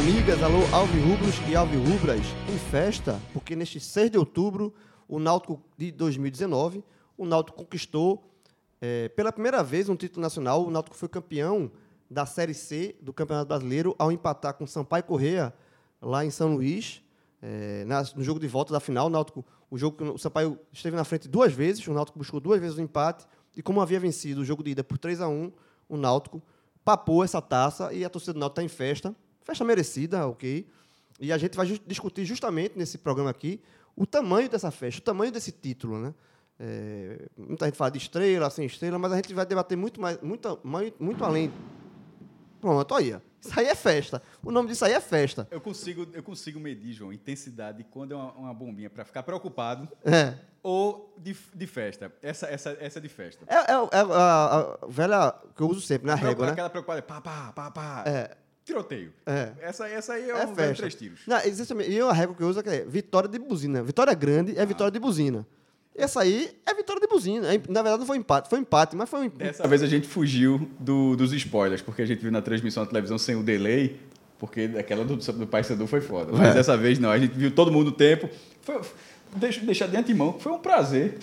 Amigas, alô, alvirrubros e alvirrubras, em festa, porque neste 6 de outubro, o Náutico de 2019, o Náutico conquistou é, pela primeira vez um título nacional. O Náutico foi campeão da Série C do Campeonato Brasileiro ao empatar com Sampaio Correia lá em São Luís, é, no jogo de volta da final. O, Náutico, o jogo o Sampaio esteve na frente duas vezes, o Náutico buscou duas vezes o empate, e como havia vencido o jogo de ida por 3 a 1 o Náutico papou essa taça e a torcida do Náutico está em festa. Festa merecida, ok. E a gente vai just, discutir justamente nesse programa aqui o tamanho dessa festa, o tamanho desse título, né? É, muita gente fala de estrela, sem estrela, mas a gente vai debater muito mais, muito, muito, além. Pronto, olha. Isso aí é festa. O nome disso aí é festa. Eu consigo, eu consigo medir, João, intensidade quando é uma, uma bombinha para ficar preocupado. É. Ou de, de festa. Essa, essa, essa é de festa. É, é, é a, a, velha que eu uso sempre na régua, né? Aquela preocupada, pá, pá, pá, pá. É. Tiroteio. É. Essa, essa aí é, É um festa. três tiros. Não, exatamente. E eu, a régua que eu uso é que é vitória de buzina. Vitória grande é vitória de buzina. Essa aí é vitória de buzina. É, Na verdade, não foi empate. Foi empate, mas foi um empate. Dessa vez a gente fugiu do- dos spoilers, porque a gente viu na transmissão da televisão sem o delay, porque aquela do, do Paysandu foi foda. Mas É. dessa vez não, a gente viu todo mundo no tempo. Foi, deixa, deixar de antemão, foi um prazer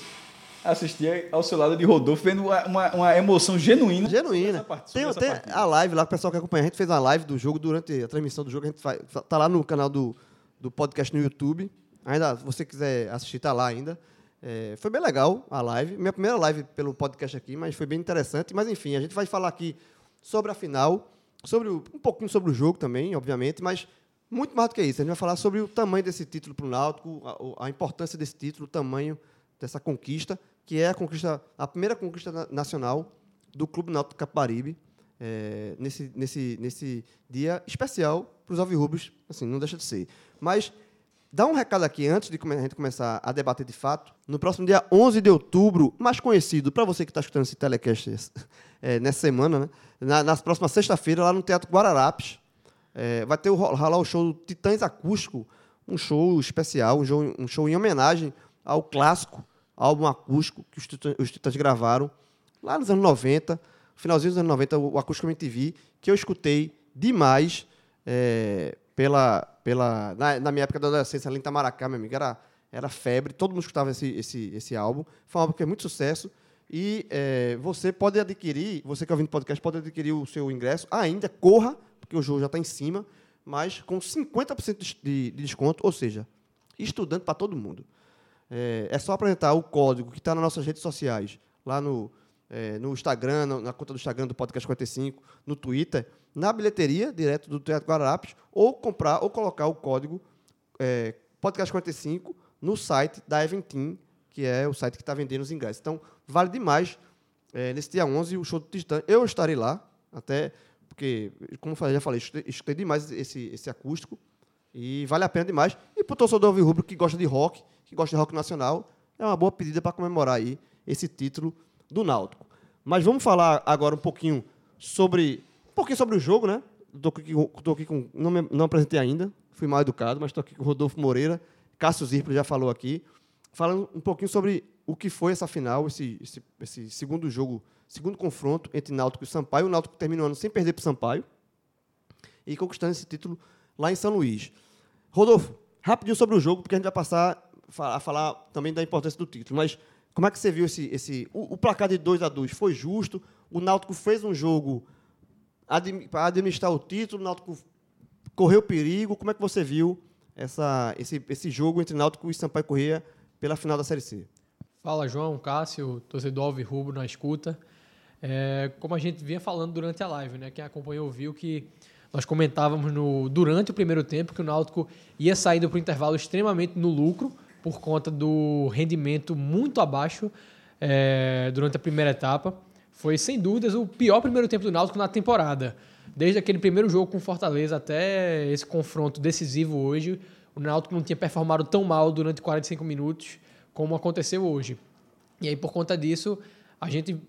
assistir ao seu lado de Rodolfo, vendo uma, uma, emoção genuína. Genuína. parte- Tem, tem a live lá, o pessoal que acompanha. A gente fez uma live do jogo durante a transmissão do jogo. A gente faz, tá lá no canal do, do podcast no YouTube. Ainda, se você quiser assistir, tá lá ainda. É, foi bem legal a live. Minha primeira live pelo podcast aqui, mas foi bem interessante. Mas enfim, a gente vai falar aqui sobre a final, sobre o- um pouquinho sobre o jogo também, obviamente, mas muito mais do que isso. A gente vai falar sobre o tamanho desse título para o Náutico, a, a importância desse título, o tamanho dessa conquista, que é a conquista, a primeira conquista na- nacional do Clube Náutico Caparibe, é, nesse, nesse, nesse dia especial para os alvirrubros, assim, não deixa de ser. Mas dá um recado aqui antes de a gente começar a debater de fato. No próximo dia 11 de outubro, mais conhecido para você que está escutando esse telecast é, nessa semana, né? Na, nas próximas sexta-feira, lá no Teatro Guararapes, é, vai ter o, ro- rolar o show Titãs Acústico, um show especial, um show, um show em homenagem ao clássico álbum acústico que os Titãs, os Titãs gravaram lá nos anos 90, finalzinho dos anos 90, o, Acústico MTV, que eu escutei demais é, pela, pela, na, na minha época da adolescência, ali em Itamaracá, meu amigo, era, era febre, todo mundo escutava esse, esse, esse álbum. Foi um álbum que fez muito sucesso. E é, você pode adquirir, você que é ouvindo podcast, pode adquirir o seu ingresso ainda, corra, porque o jogo já está em cima, mas com 50% de, de, de desconto, ou seja, estudante para todo mundo. É, é só apresentar o código que está nas nossas redes sociais, lá no, é, no Instagram, na, conta do Instagram do Podcast 45, no Twitter, na bilheteria, direto do Teatro Guararapes, ou comprar ou colocar o código é, Podcast 45 no site da Eventim, que é o site que está vendendo os ingressos. Então, vale demais. É, nesse dia 11, o show do Titã. Eu estarei lá, até porque, como já falei, escutei demais esse, esse acústico. E vale a pena demais. E para o torcedor rubro que gosta de rock, que gosta de rock nacional, é uma boa pedida para comemorar aí esse título do Náutico. Mas vamos falar agora um pouquinho sobre um pouquinho sobre o jogo, né? Estou aqui, tô aqui com não, me- não apresentei ainda, fui mal educado, mas estou aqui com o Rodolfo Moreira, Cássio Zirpoli já falou aqui, falando um pouquinho sobre o que foi essa final, esse, esse, esse segundo jogo, segundo confronto entre Náutico e Sampaio. O Náutico terminou ano sem perder para o Sampaio e conquistando esse título lá em São Luís. Rodolfo, rapidinho sobre o jogo, porque a gente vai passar a falar também da importância do título. Mas como é que você viu esse. esse o, o placar de 2 a 2 foi justo? O Náutico fez um jogo para administrar o título, o Náutico correu perigo. Como é que você viu essa, esse, esse jogo entre Náutico e Sampaio Corrêa pela final da Série C? Fala, João, Cássio, torcedor Alvirrubro na escuta. É, como a gente vinha falando durante a live, né? Quem acompanhou viu que nós comentávamos no, durante o primeiro tempo que o Náutico ia saindo para o intervalo extremamente no lucro por conta do rendimento muito abaixo é, durante a primeira etapa. Foi, sem dúvidas, o pior primeiro tempo do Náutico na temporada. Desde aquele primeiro jogo com Fortaleza até esse confronto decisivo hoje, o Náutico não tinha performado tão mal durante 45 minutos como aconteceu hoje. E aí, por conta disso, a gente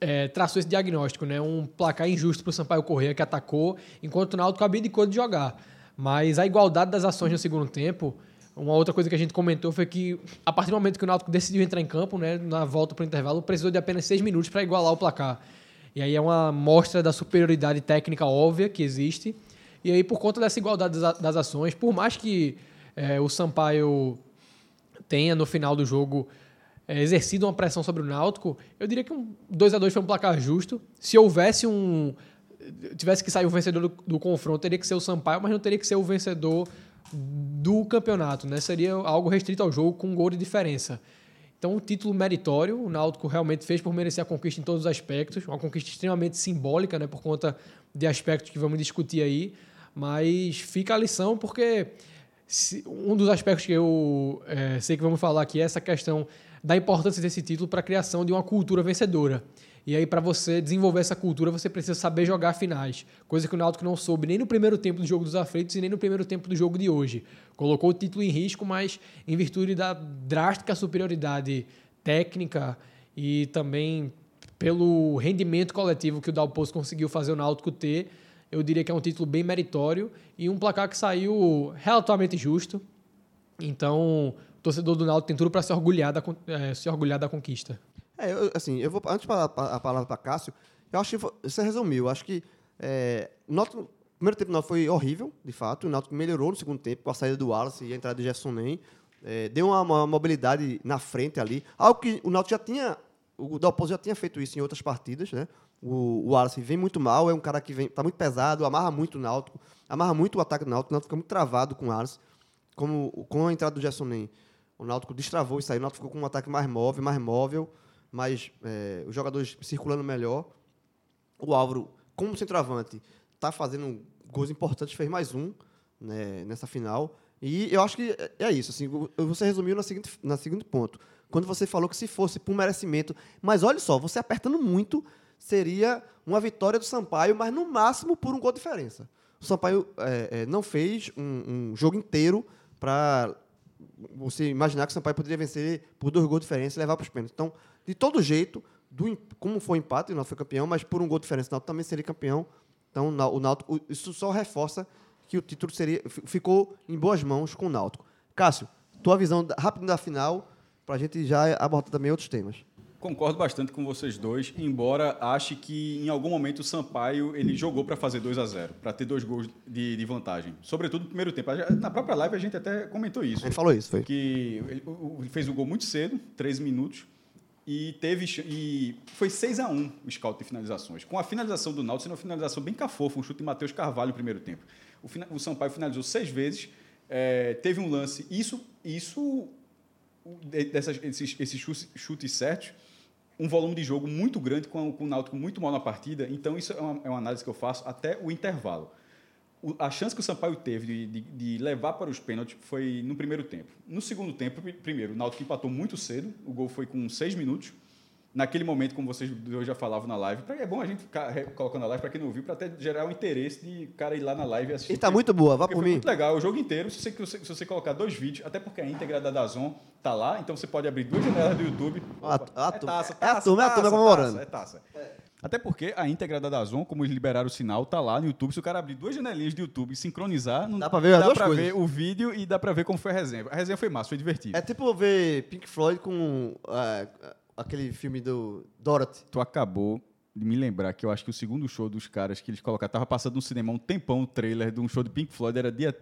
é, traçou esse diagnóstico, né? Um placar injusto para o Sampaio Corrêa que atacou, enquanto o Náutico abdicou de jogar. Mas a igualdade das ações no segundo tempo, uma outra coisa que a gente comentou foi que a partir do momento que o Náutico decidiu entrar em campo, né, na volta para o intervalo, precisou de apenas seis minutos para igualar o placar. E aí é uma mostra da superioridade técnica óbvia que existe E aí, por conta dessa igualdade das, ações, por mais que é, o Sampaio tenha no final do jogo é, exercido uma pressão sobre o Náutico, eu diria que um 2 a 2 foi um placar justo. Se houvesse um. tivesse que sair o vencedor do, do, confronto, teria que ser o Sampaio, mas não teria que ser o vencedor do campeonato, né? Seria algo restrito ao jogo com um gol de diferença. Então, um título meritório, o Náutico realmente fez por merecer a conquista em todos os aspectos, uma conquista extremamente simbólica, né, por conta de aspectos que vamos discutir aí, mas fica a lição porque um dos aspectos que eu é, sei que vamos falar aqui é essa questão da importância desse título para a criação de uma cultura vencedora. E aí, para você desenvolver essa cultura, você precisa saber jogar finais. Coisa que o Náutico não soube nem no primeiro tempo do jogo dos aflitos e nem no primeiro tempo do jogo de hoje. Colocou o título em risco, mas em virtude da drástica superioridade técnica e também pelo rendimento coletivo que o Dalpozo conseguiu fazer o Náutico ter, eu diria que é um título bem meritório e um placar que saiu relativamente justo. Então, o torcedor do Náutico tem tudo para se orgulhar da, é, se orgulhar da conquista. É, eu, assim, eu vou antes de a palavra para Cássio, eu acho que você resumiu. Acho que é, o primeiro tempo Náutico foi horrível, de fato. O Náutico melhorou no segundo tempo com a saída do Wallace e a entrada de Gerson Nem. É, deu uma, uma, mobilidade na frente ali, algo que o Náutico já tinha, o Dalpozo já tinha feito isso em outras partidas, né? O, o Wallace vem muito mal, é um cara que vem, tá muito pesado, amarra muito o Náutico, amarra muito o ataque do Náutico, o Náutico fica muito travado com o Wallace. Como com a entrada do Gerson Nem, o Náutico destravou e saiu, o Náutico ficou com um ataque mais móvel, mais móvel mas é, os jogadores circulando melhor. O Álvaro, como centroavante, está fazendo gols importantes, fez mais um né, nessa final. E eu acho que é isso. Assim, você resumiu na seguinte, na seguinte ponto. Quando você falou que se fosse por merecimento. Mas olha só, você apertando muito, seria uma vitória do Sampaio, mas no máximo por um gol de diferença. O Sampaio é, é, não fez um, um jogo inteiro para você imaginar que o Sampaio poderia vencer por dois gols de diferença e levar para os pênaltis. Então, de todo jeito, do, como foi o empate, o Náutico foi campeão, mas por um gol de diferença, o Náutico também seria campeão. Então, o Náutico, isso só reforça que o título seria, ficou em boas mãos com o Náutico. Cássio, tua visão rápida da final, para a gente já abordar também outros temas. Concordo bastante com vocês dois, embora ache que em algum momento o Sampaio ele jogou para fazer 2 a 0 para ter dois gols de, de, vantagem. Sobretudo no primeiro tempo. Na própria live a gente até comentou isso. Gente falou isso, foi. Que ele, ele fez o gol muito cedo, 13 minutos, e teve e foi 6 a 1 o scout de finalizações. Com a finalização do Náutico, sendo uma finalização bem cafofa, um chute de Matheus Carvalho no primeiro tempo. O, o Sampaio finalizou seis vezes, é, teve um lance. Isso, isso dessas, esses, esses chutes, chutes certos, um volume de jogo muito grande com, com o Náutico muito mal na partida. Então, isso é uma, é uma análise que eu faço até o intervalo a chance que o Sampaio teve de, de, de, levar para os pênaltis foi no primeiro tempo. No segundo tempo, primeiro, o Náutico empatou muito cedo, o gol foi com seis minutos. Naquele momento, como vocês já falavam na live, é bom a gente ficar colocando na live para quem não viu, para até gerar o interesse de cara ir lá na live e assistir. E tá muito boa, vá por mim. muito legal, o jogo inteiro, se você, se você colocar dois vídeos, até porque a íntegra da Dazon tá lá, então você pode abrir duas janelas do YouTube. Opa, a, a, é taça, taça, é a turma, é a turma comemorando. É taça. É. Até porque a íntegra da Dazon, como eles liberaram o sinal, tá lá no YouTube. Se o cara abrir duas janelinhas de YouTube e sincronizar, não dá para ver, dá pra ver o vídeo e dá para ver como foi a resenha. A resenha foi massa, foi divertida. É tipo ver Pink Floyd com uh, aquele filme do Dorothy. Tu acabou de me lembrar que eu acho que o segundo show dos caras que eles colocaram, tava passando no cinema um tempão o trailer de um show de Pink Floyd, era dia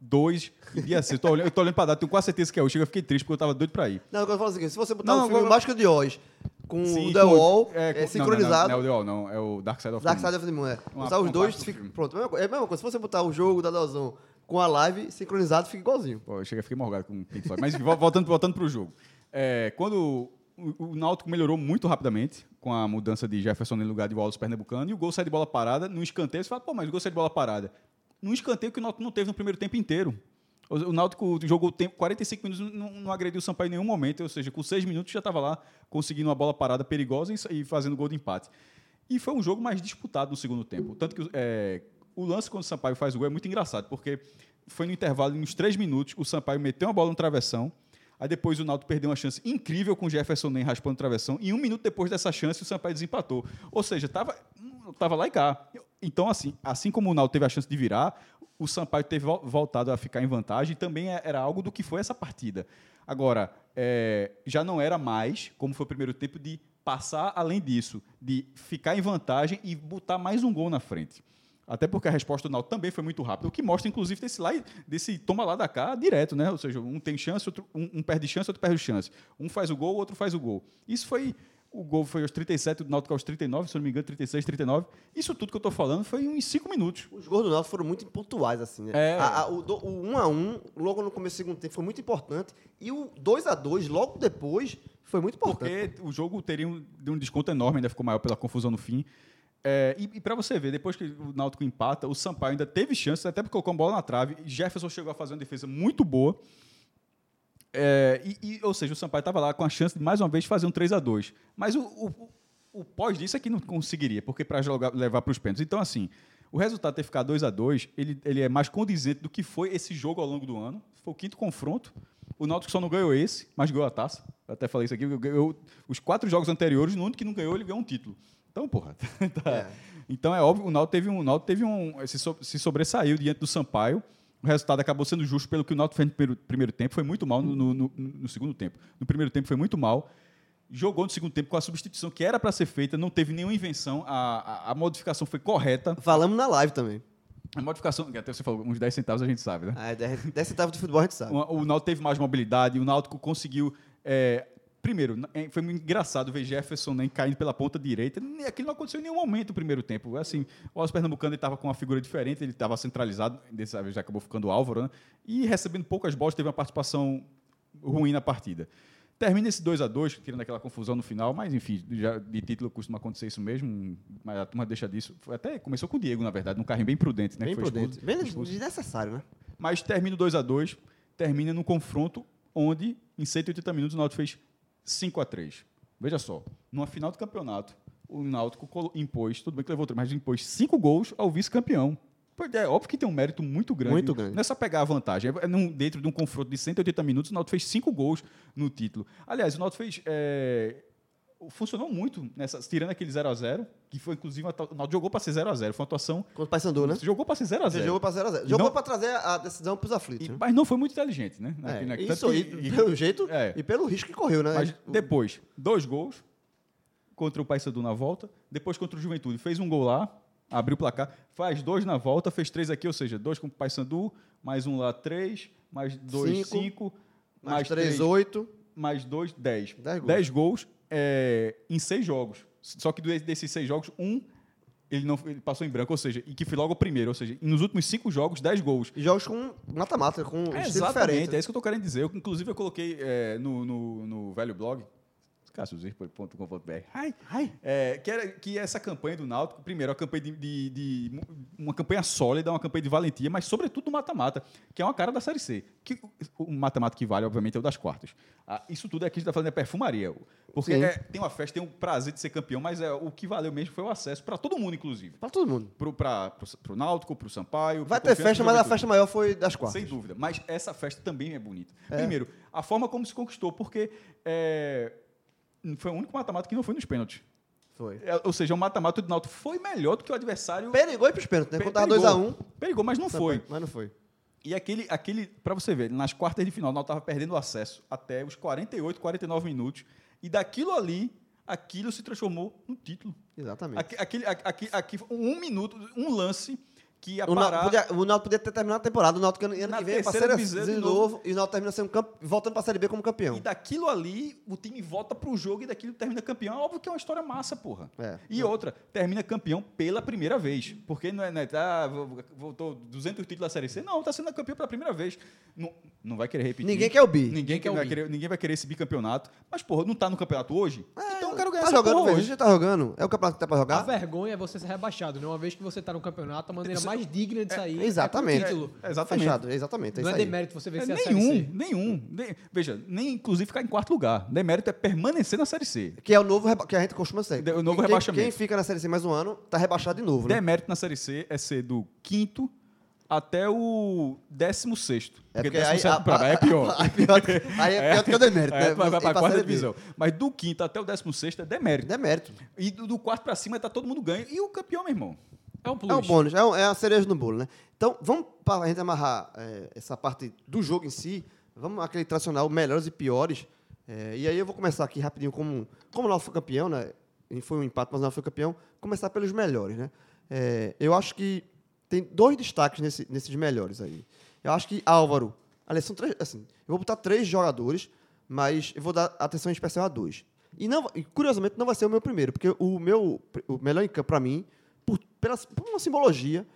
2 dia 6. Eu tô olhando, eu tô olhando pra dar, tenho quase certeza que é hoje. Eu fiquei triste porque eu tava doido pra ir. Não, eu falo assim, se você botar não, um filme agora... Mágica de Oz com Sim, o The Wall é, é sincronizado. Não, não, não, é o The Wall, não. É o Dark Side of the Dark Moon. Dark Side of the Moon, é. Uma, Usar os dois, fica, pronto. É a mesma coisa. Se você botar o jogo da Dazon com a live sincronizado, fica igualzinho. Pô, eu cheguei, fiquei morgado com o Pink Floyd. Mas voltando, voltando pro jogo. É, quando o, o Náutico melhorou muito rapidamente com a mudança de Jefferson no lugar de Wallace Pernambucano e o gol sai de bola parada no escanteio. Você fala, pô, mas o gol sai de bola parada. Num escanteio que o Náutico não teve no primeiro tempo inteiro. O Náutico jogou tempo, 45 minutos, não, não agrediu o Sampaio em nenhum momento, ou seja, com 6 minutos já estava lá conseguindo uma bola parada perigosa e, fazendo gol de empate. E foi um jogo mais disputado no segundo tempo. Tanto que é, o lance quando o Sampaio faz o gol é muito engraçado, porque foi no intervalo, nos 3 minutos, o Sampaio meteu uma bola no travessão, aí depois o Náutico perdeu uma chance incrível com o Jefferson Nem raspando o travessão, e um minuto depois dessa chance o Sampaio desempatou. Ou seja, estava tava lá e cá. Então, assim, assim como o Náutico teve a chance de virar, o Sampaio teve voltado a ficar em vantagem também é, era algo do que foi essa partida. Agora, é, já não era mais, como foi o primeiro tempo, de passar além disso, de ficar em vantagem e botar mais um gol na frente. Até porque a resposta do Náutico também foi muito rápida, o que mostra, inclusive, desse, lá, desse toma lá da cá direto, né? Ou seja, um tem chance, outro, um, um perde chance, outro perde chance. Um faz o gol, o outro faz o gol. Isso foi o gol foi aos 37, o Náutico aos 39, se não me engano, 36, 39. Isso tudo que eu estou falando foi em 5 minutos. Os gols do Náutico foram muito pontuais, assim, né? É. A- a- o, 1 um a 1 um, logo no começo do segundo tempo, foi muito importante. E o 2 a 2 logo depois, foi muito importante. Porque o jogo teria um, um desconto enorme, ainda ficou maior pela confusão no fim. É, e e para você ver, depois que o Náutico empata, o Sampaio ainda teve chance, até porque colocou uma bola na trave. Jefferson chegou a fazer uma defesa muito boa. É, e, e, ou seja, o Sampaio estava lá com a chance de mais uma vez fazer um 3 a 2 Mas o, o, o pós disso é que não conseguiria, porque para levar para os pênaltis. Então, assim, o resultado ter ficado 2 a 2 ele, ele é mais condizente do que foi esse jogo ao longo do ano. Foi o quinto confronto. O Náutico só não ganhou esse, mas ganhou a taça. Eu até falei isso aqui. Ganhou os quatro jogos anteriores, no único que não ganhou, ele ganhou um título. Então, porra. tá. É. Então é óbvio, o Náutico teve um, o Náutico teve um se, so- se sobressaiu diante do Sampaio. O resultado acabou sendo justo pelo que o Náutico fez no primeiro, primeiro tempo, foi muito mal no, no- no- no segundo tempo. No primeiro tempo foi muito mal. Jogou no segundo tempo com a substituição que era para ser feita, não teve nenhuma invenção, a, a, a modificação foi correta. Falamos na live também. A modificação, que até você falou, uns 10 centavos a gente sabe, né? Ah, 10 centavos de futebol a gente sabe. O, o Náutico teve mais mobilidade, o Náutico conseguiu. é, primeiro, é, foi muito engraçado ver Jefferson nem caindo pela ponta direita. Nem- Aquilo não aconteceu em nenhum momento no primeiro tempo. Assim, o Alves Pernambucano estava com uma figura diferente, ele estava centralizado, dessa vez já acabou ficando o Álvaro, né? e recebendo poucas bolas, teve uma participação ruim na partida. Termina esse 2 a 2 tirando aquela confusão no final, mas enfim, já de título costuma acontecer isso mesmo, mas a turma deixa disso. Foi Até começou com o Diego, na verdade, num carrinho bem prudente, né? Bem prudente. expulso. Bem expulso. desnecessário, né? Mas termina o 2 a 2 termina num confronto onde, em 180 minutos, o Náutico fez 5 a 3 Veja só, numa final do campeonato, o Náutico impôs, tudo bem que levou, três, mas impôs 5 gols ao vice-campeão. É óbvio que tem um mérito muito grande. Muito grande. Não é só pegar a vantagem. É num- dentro de um confronto de 180 minutos, o Náutico fez 5 gols no título. Aliás, o Náutico fez... é, funcionou muito, nessa, tirando aquele 0 a 0 que foi, inclusive, uma jogou para ser 0 a 0 Foi uma atuação... Contra o Paysandu, né? Jogou para ser 0 a Você 0 jogou pra 0x0. E Jogou não- pra trazer a decisão pros aflitos. E- né? mas não foi muito inteligente, né? É, Naquele- isso tanto aí, que- pelo jeito É. e pelo risco que correu, né? Mas depois, dois gols contra o Paysandu na volta, depois contra o Juventude, fez um gol lá, abriu o placar, faz dois na volta, fez três aqui, ou seja, dois com o Paysandu, mais um lá, três, mais dois, Cinco, cinco, mais mais 3, três, 8. mais dois, dez. Dez gols. Dez gols é, em seis jogos. Só que desses seis jogos, um ele não ele passou em branco, ou seja, e que foi logo o primeiro, ou seja, nos últimos cinco jogos, dez gols. E jogos com mata-mata, com É, exatamente, diferente. é isso que eu estou querendo dizer. Eu, inclusive, eu coloquei é, no, no, no velho blog, cassiusir.com.br, ai, Ai. é, que, era, que essa campanha do Náutico, primeiro, a campanha de, de- de- uma campanha sólida, uma campanha de valentia, mas sobretudo no mata-mata, que é uma cara da Série C. Que, o mata-mata que vale, obviamente, é o das quartas. Ah, isso tudo aqui a gente está falando é perfumaria. Porque é, tem uma festa, tem o prazer de ser campeão, mas é, o que valeu mesmo foi o acesso para todo mundo, inclusive. Pra todo mundo. Pro, pro Náutico, pro Sampaio. Vai ter festa, mas a festa maior foi das quartas. Sem dúvida. Mas essa festa também é bonita. É. Primeiro, a forma como se conquistou, porque é, foi o único mata-mata que não foi nos pênaltis. Foi. É, ou seja, o mata-mata do Náutico foi melhor do que o adversário. Perigou e pros pênaltis, né? Quando tava perigou. 2x1. Perigou, mas não foi. Mas não foi. E aquele, aquele para você ver, nas quartas de final, o Náutico estava perdendo o acesso até os 48, 49 minutos. E daquilo ali, aquilo se transformou no título. Exatamente. Aqui, aquele, aqui, aqui, um minuto, um lance que ia O Náutico, parar. podia, o Náutico podia ter terminado a temporada. O Náutico ano, ano Na que vem é terceira Série C de novo. novo. E o Náutico termina sendo campe... voltando pra Série B como campeão. E daquilo ali, o time volta pro jogo e daquilo termina campeão. Óbvio que é uma história massa, porra. É. E outra, termina campeão pela primeira vez. Porque não é, não é tá, vo- voltou 200 títulos da Série C. Não, tá sendo campeão pela primeira vez. Não, não vai querer repetir. Ninguém quer o bi. Ninguém, quer quer o vai querer, ninguém vai querer esse bicampeonato. Mas, porra, não tá no campeonato hoje? então eu quero ganhar tá essa jogando, porra. A hoje. gente tá jogando. É o campeonato que tá pra A jogar? vergonha é você ser rebaixado, né? Uma vez que você tá no campeonato, a maneira Isso- mais digna de sair exatamente. é com o título. É, exatamente. Fechado, exatamente. É Não é demérito você É, vencer a Série nenhum, C. nenhum. Nem- veja, nem inclusive ficar em quarto lugar. Demérito é permanecer na Série C. Que é o novo reba- que a gente costuma ser. De- o novo Quem- rebaixamento. Quem fica na Série C mais um ano, tá rebaixado de novo, né? Demérito na Série C é ser do quinto até o décimo sexto. É porque porque décimo aí- sétimo a- pra baixo é pior. Aí é pior que- aí é pior do que o demérito, É, né? vai, pra pra quarta divisão. Mas do quinto até o décimo sexto é demérito. Demérito. E do, do quarto pra cima tá todo mundo ganho. E o campeão, meu irmão? É um plus. É um bônus, é, um- é a cereja no bolo, né? Então, vamos para a gente amarrar é, essa parte do jogo em si, vamos aquele tradicional melhores e piores. É, e aí eu vou começar aqui rapidinho como, como o Náutico foi campeão, né? Foi um empate, mas o Náutico foi campeão. Começar pelos melhores, né? É, eu acho que tem dois destaques nesse- nesses melhores aí. Eu acho que Álvaro. Aliás, são três. Assim, eu vou botar três jogadores, mas eu vou dar atenção especial a dois. E, não, curiosamente, não vai ser o meu primeiro, porque o meu o melhor em campo, para mim, pela, por uma simbologia,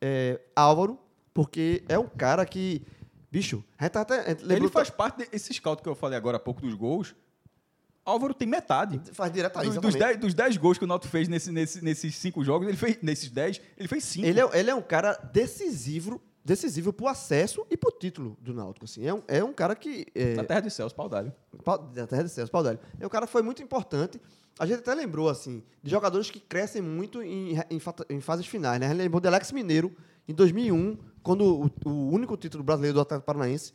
é Álvaro, porque é um cara que. Bicho, a gente tá até. Ele faz parte desse scout que eu falei agora há pouco dos gols. Álvaro tem metade. faz diretamente. Dos- dos, 10, dos 10 gols que o Náutico fez nesse, nesse- nesses 5 jogos, ele fez, nesses 10, ele fez 5. Ele é, ele é um cara decisivo, decisivo pro acesso e pro título do Náutico. Assim. É, um, é um cara que. É, Na Terra de Céus, pau d'alho. Pau- da Terra de Céus, Pau Délio. É um cara que foi muito importante. A gente até lembrou, assim, de jogadores que crescem muito em, em, em fases finais, né? A gente lembrou de Alex Mineiro, em 2001, quando o, o único título brasileiro do Atlético Paranaense,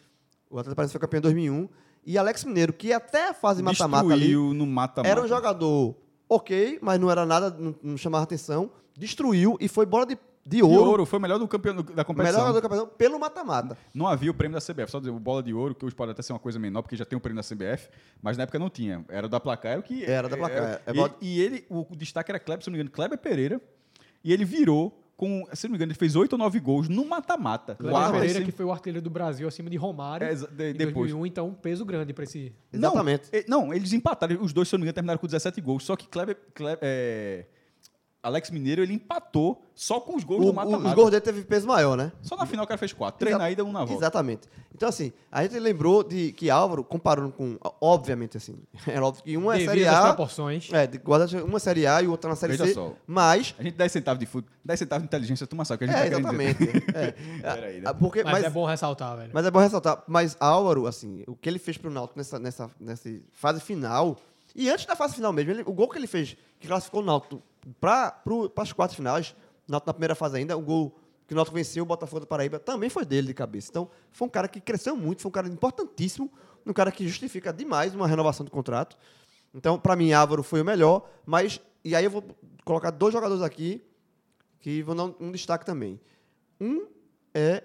o Atlético Paranaense foi campeão em 2001, e Alex Mineiro, que até a fase mata-mata ali, no mata-mata. era um jogador ok, mas não era nada, não, não chamava atenção, destruiu e foi bola de, de De ouro, ouro, foi o melhor do campeão da melhor competição. jogador do campeão pelo mata-mata. Não havia o prêmio da CBF, só dizer, o bola de ouro, que hoje pode até ser uma coisa menor, porque já tem o prêmio da CBF, mas na época não tinha. Era da placar, era o que. Era da placar, é e, bola- e ele, o, o destaque era Kleber, se não me engano, Kleber Pereira, e ele virou com, se não me engano, ele fez 8 ou 9 gols no mata-mata. Quarta, Pereira, assim, que foi o artilheiro do Brasil acima de Romário É, de- em depois. 2001, então um peso grande para esse... Exatamente. Não, e- não, eles empataram. Os dois, se não me engano, terminaram com 17 gols. Só que Kleber, Kleber- é, Alex Mineiro, ele empatou só com os gols O, do mata-mata. os gols dele teve peso maior, né? Só na final o cara fez 4. Três na ida, um na volta. Exatamente. Então, assim, a gente lembrou de que Álvaro, comparando com. Obviamente, assim. É óbvio que uma é Série A. proporções. É, de- guarda uma Série A e outra na Série Veja C. só. Mas. A gente 10 centavos de futebol, 10 centavos de inteligência, tu sabe que a gente É, tá exatamente. é. Peraí, né? Ah, Porque, Mas, mas, é bom ressaltar, velho. mas é bom ressaltar. Mas Álvaro, assim, o que ele fez pro Náutico nessa, nessa, nessa fase final. E antes da fase final mesmo, ele- o gol que ele fez, que classificou o Náutico para as quartas finais, Náutico na primeira fase ainda, o gol que o Náutico venceu o Botafogo da Paraíba, também foi dele de cabeça. Então, foi um cara que cresceu muito, foi um cara importantíssimo, um cara que justifica demais uma renovação do contrato. Então, para mim, Álvaro foi o melhor, mas. E aí eu vou colocar dois jogadores aqui que vão dar um, um destaque também. Um é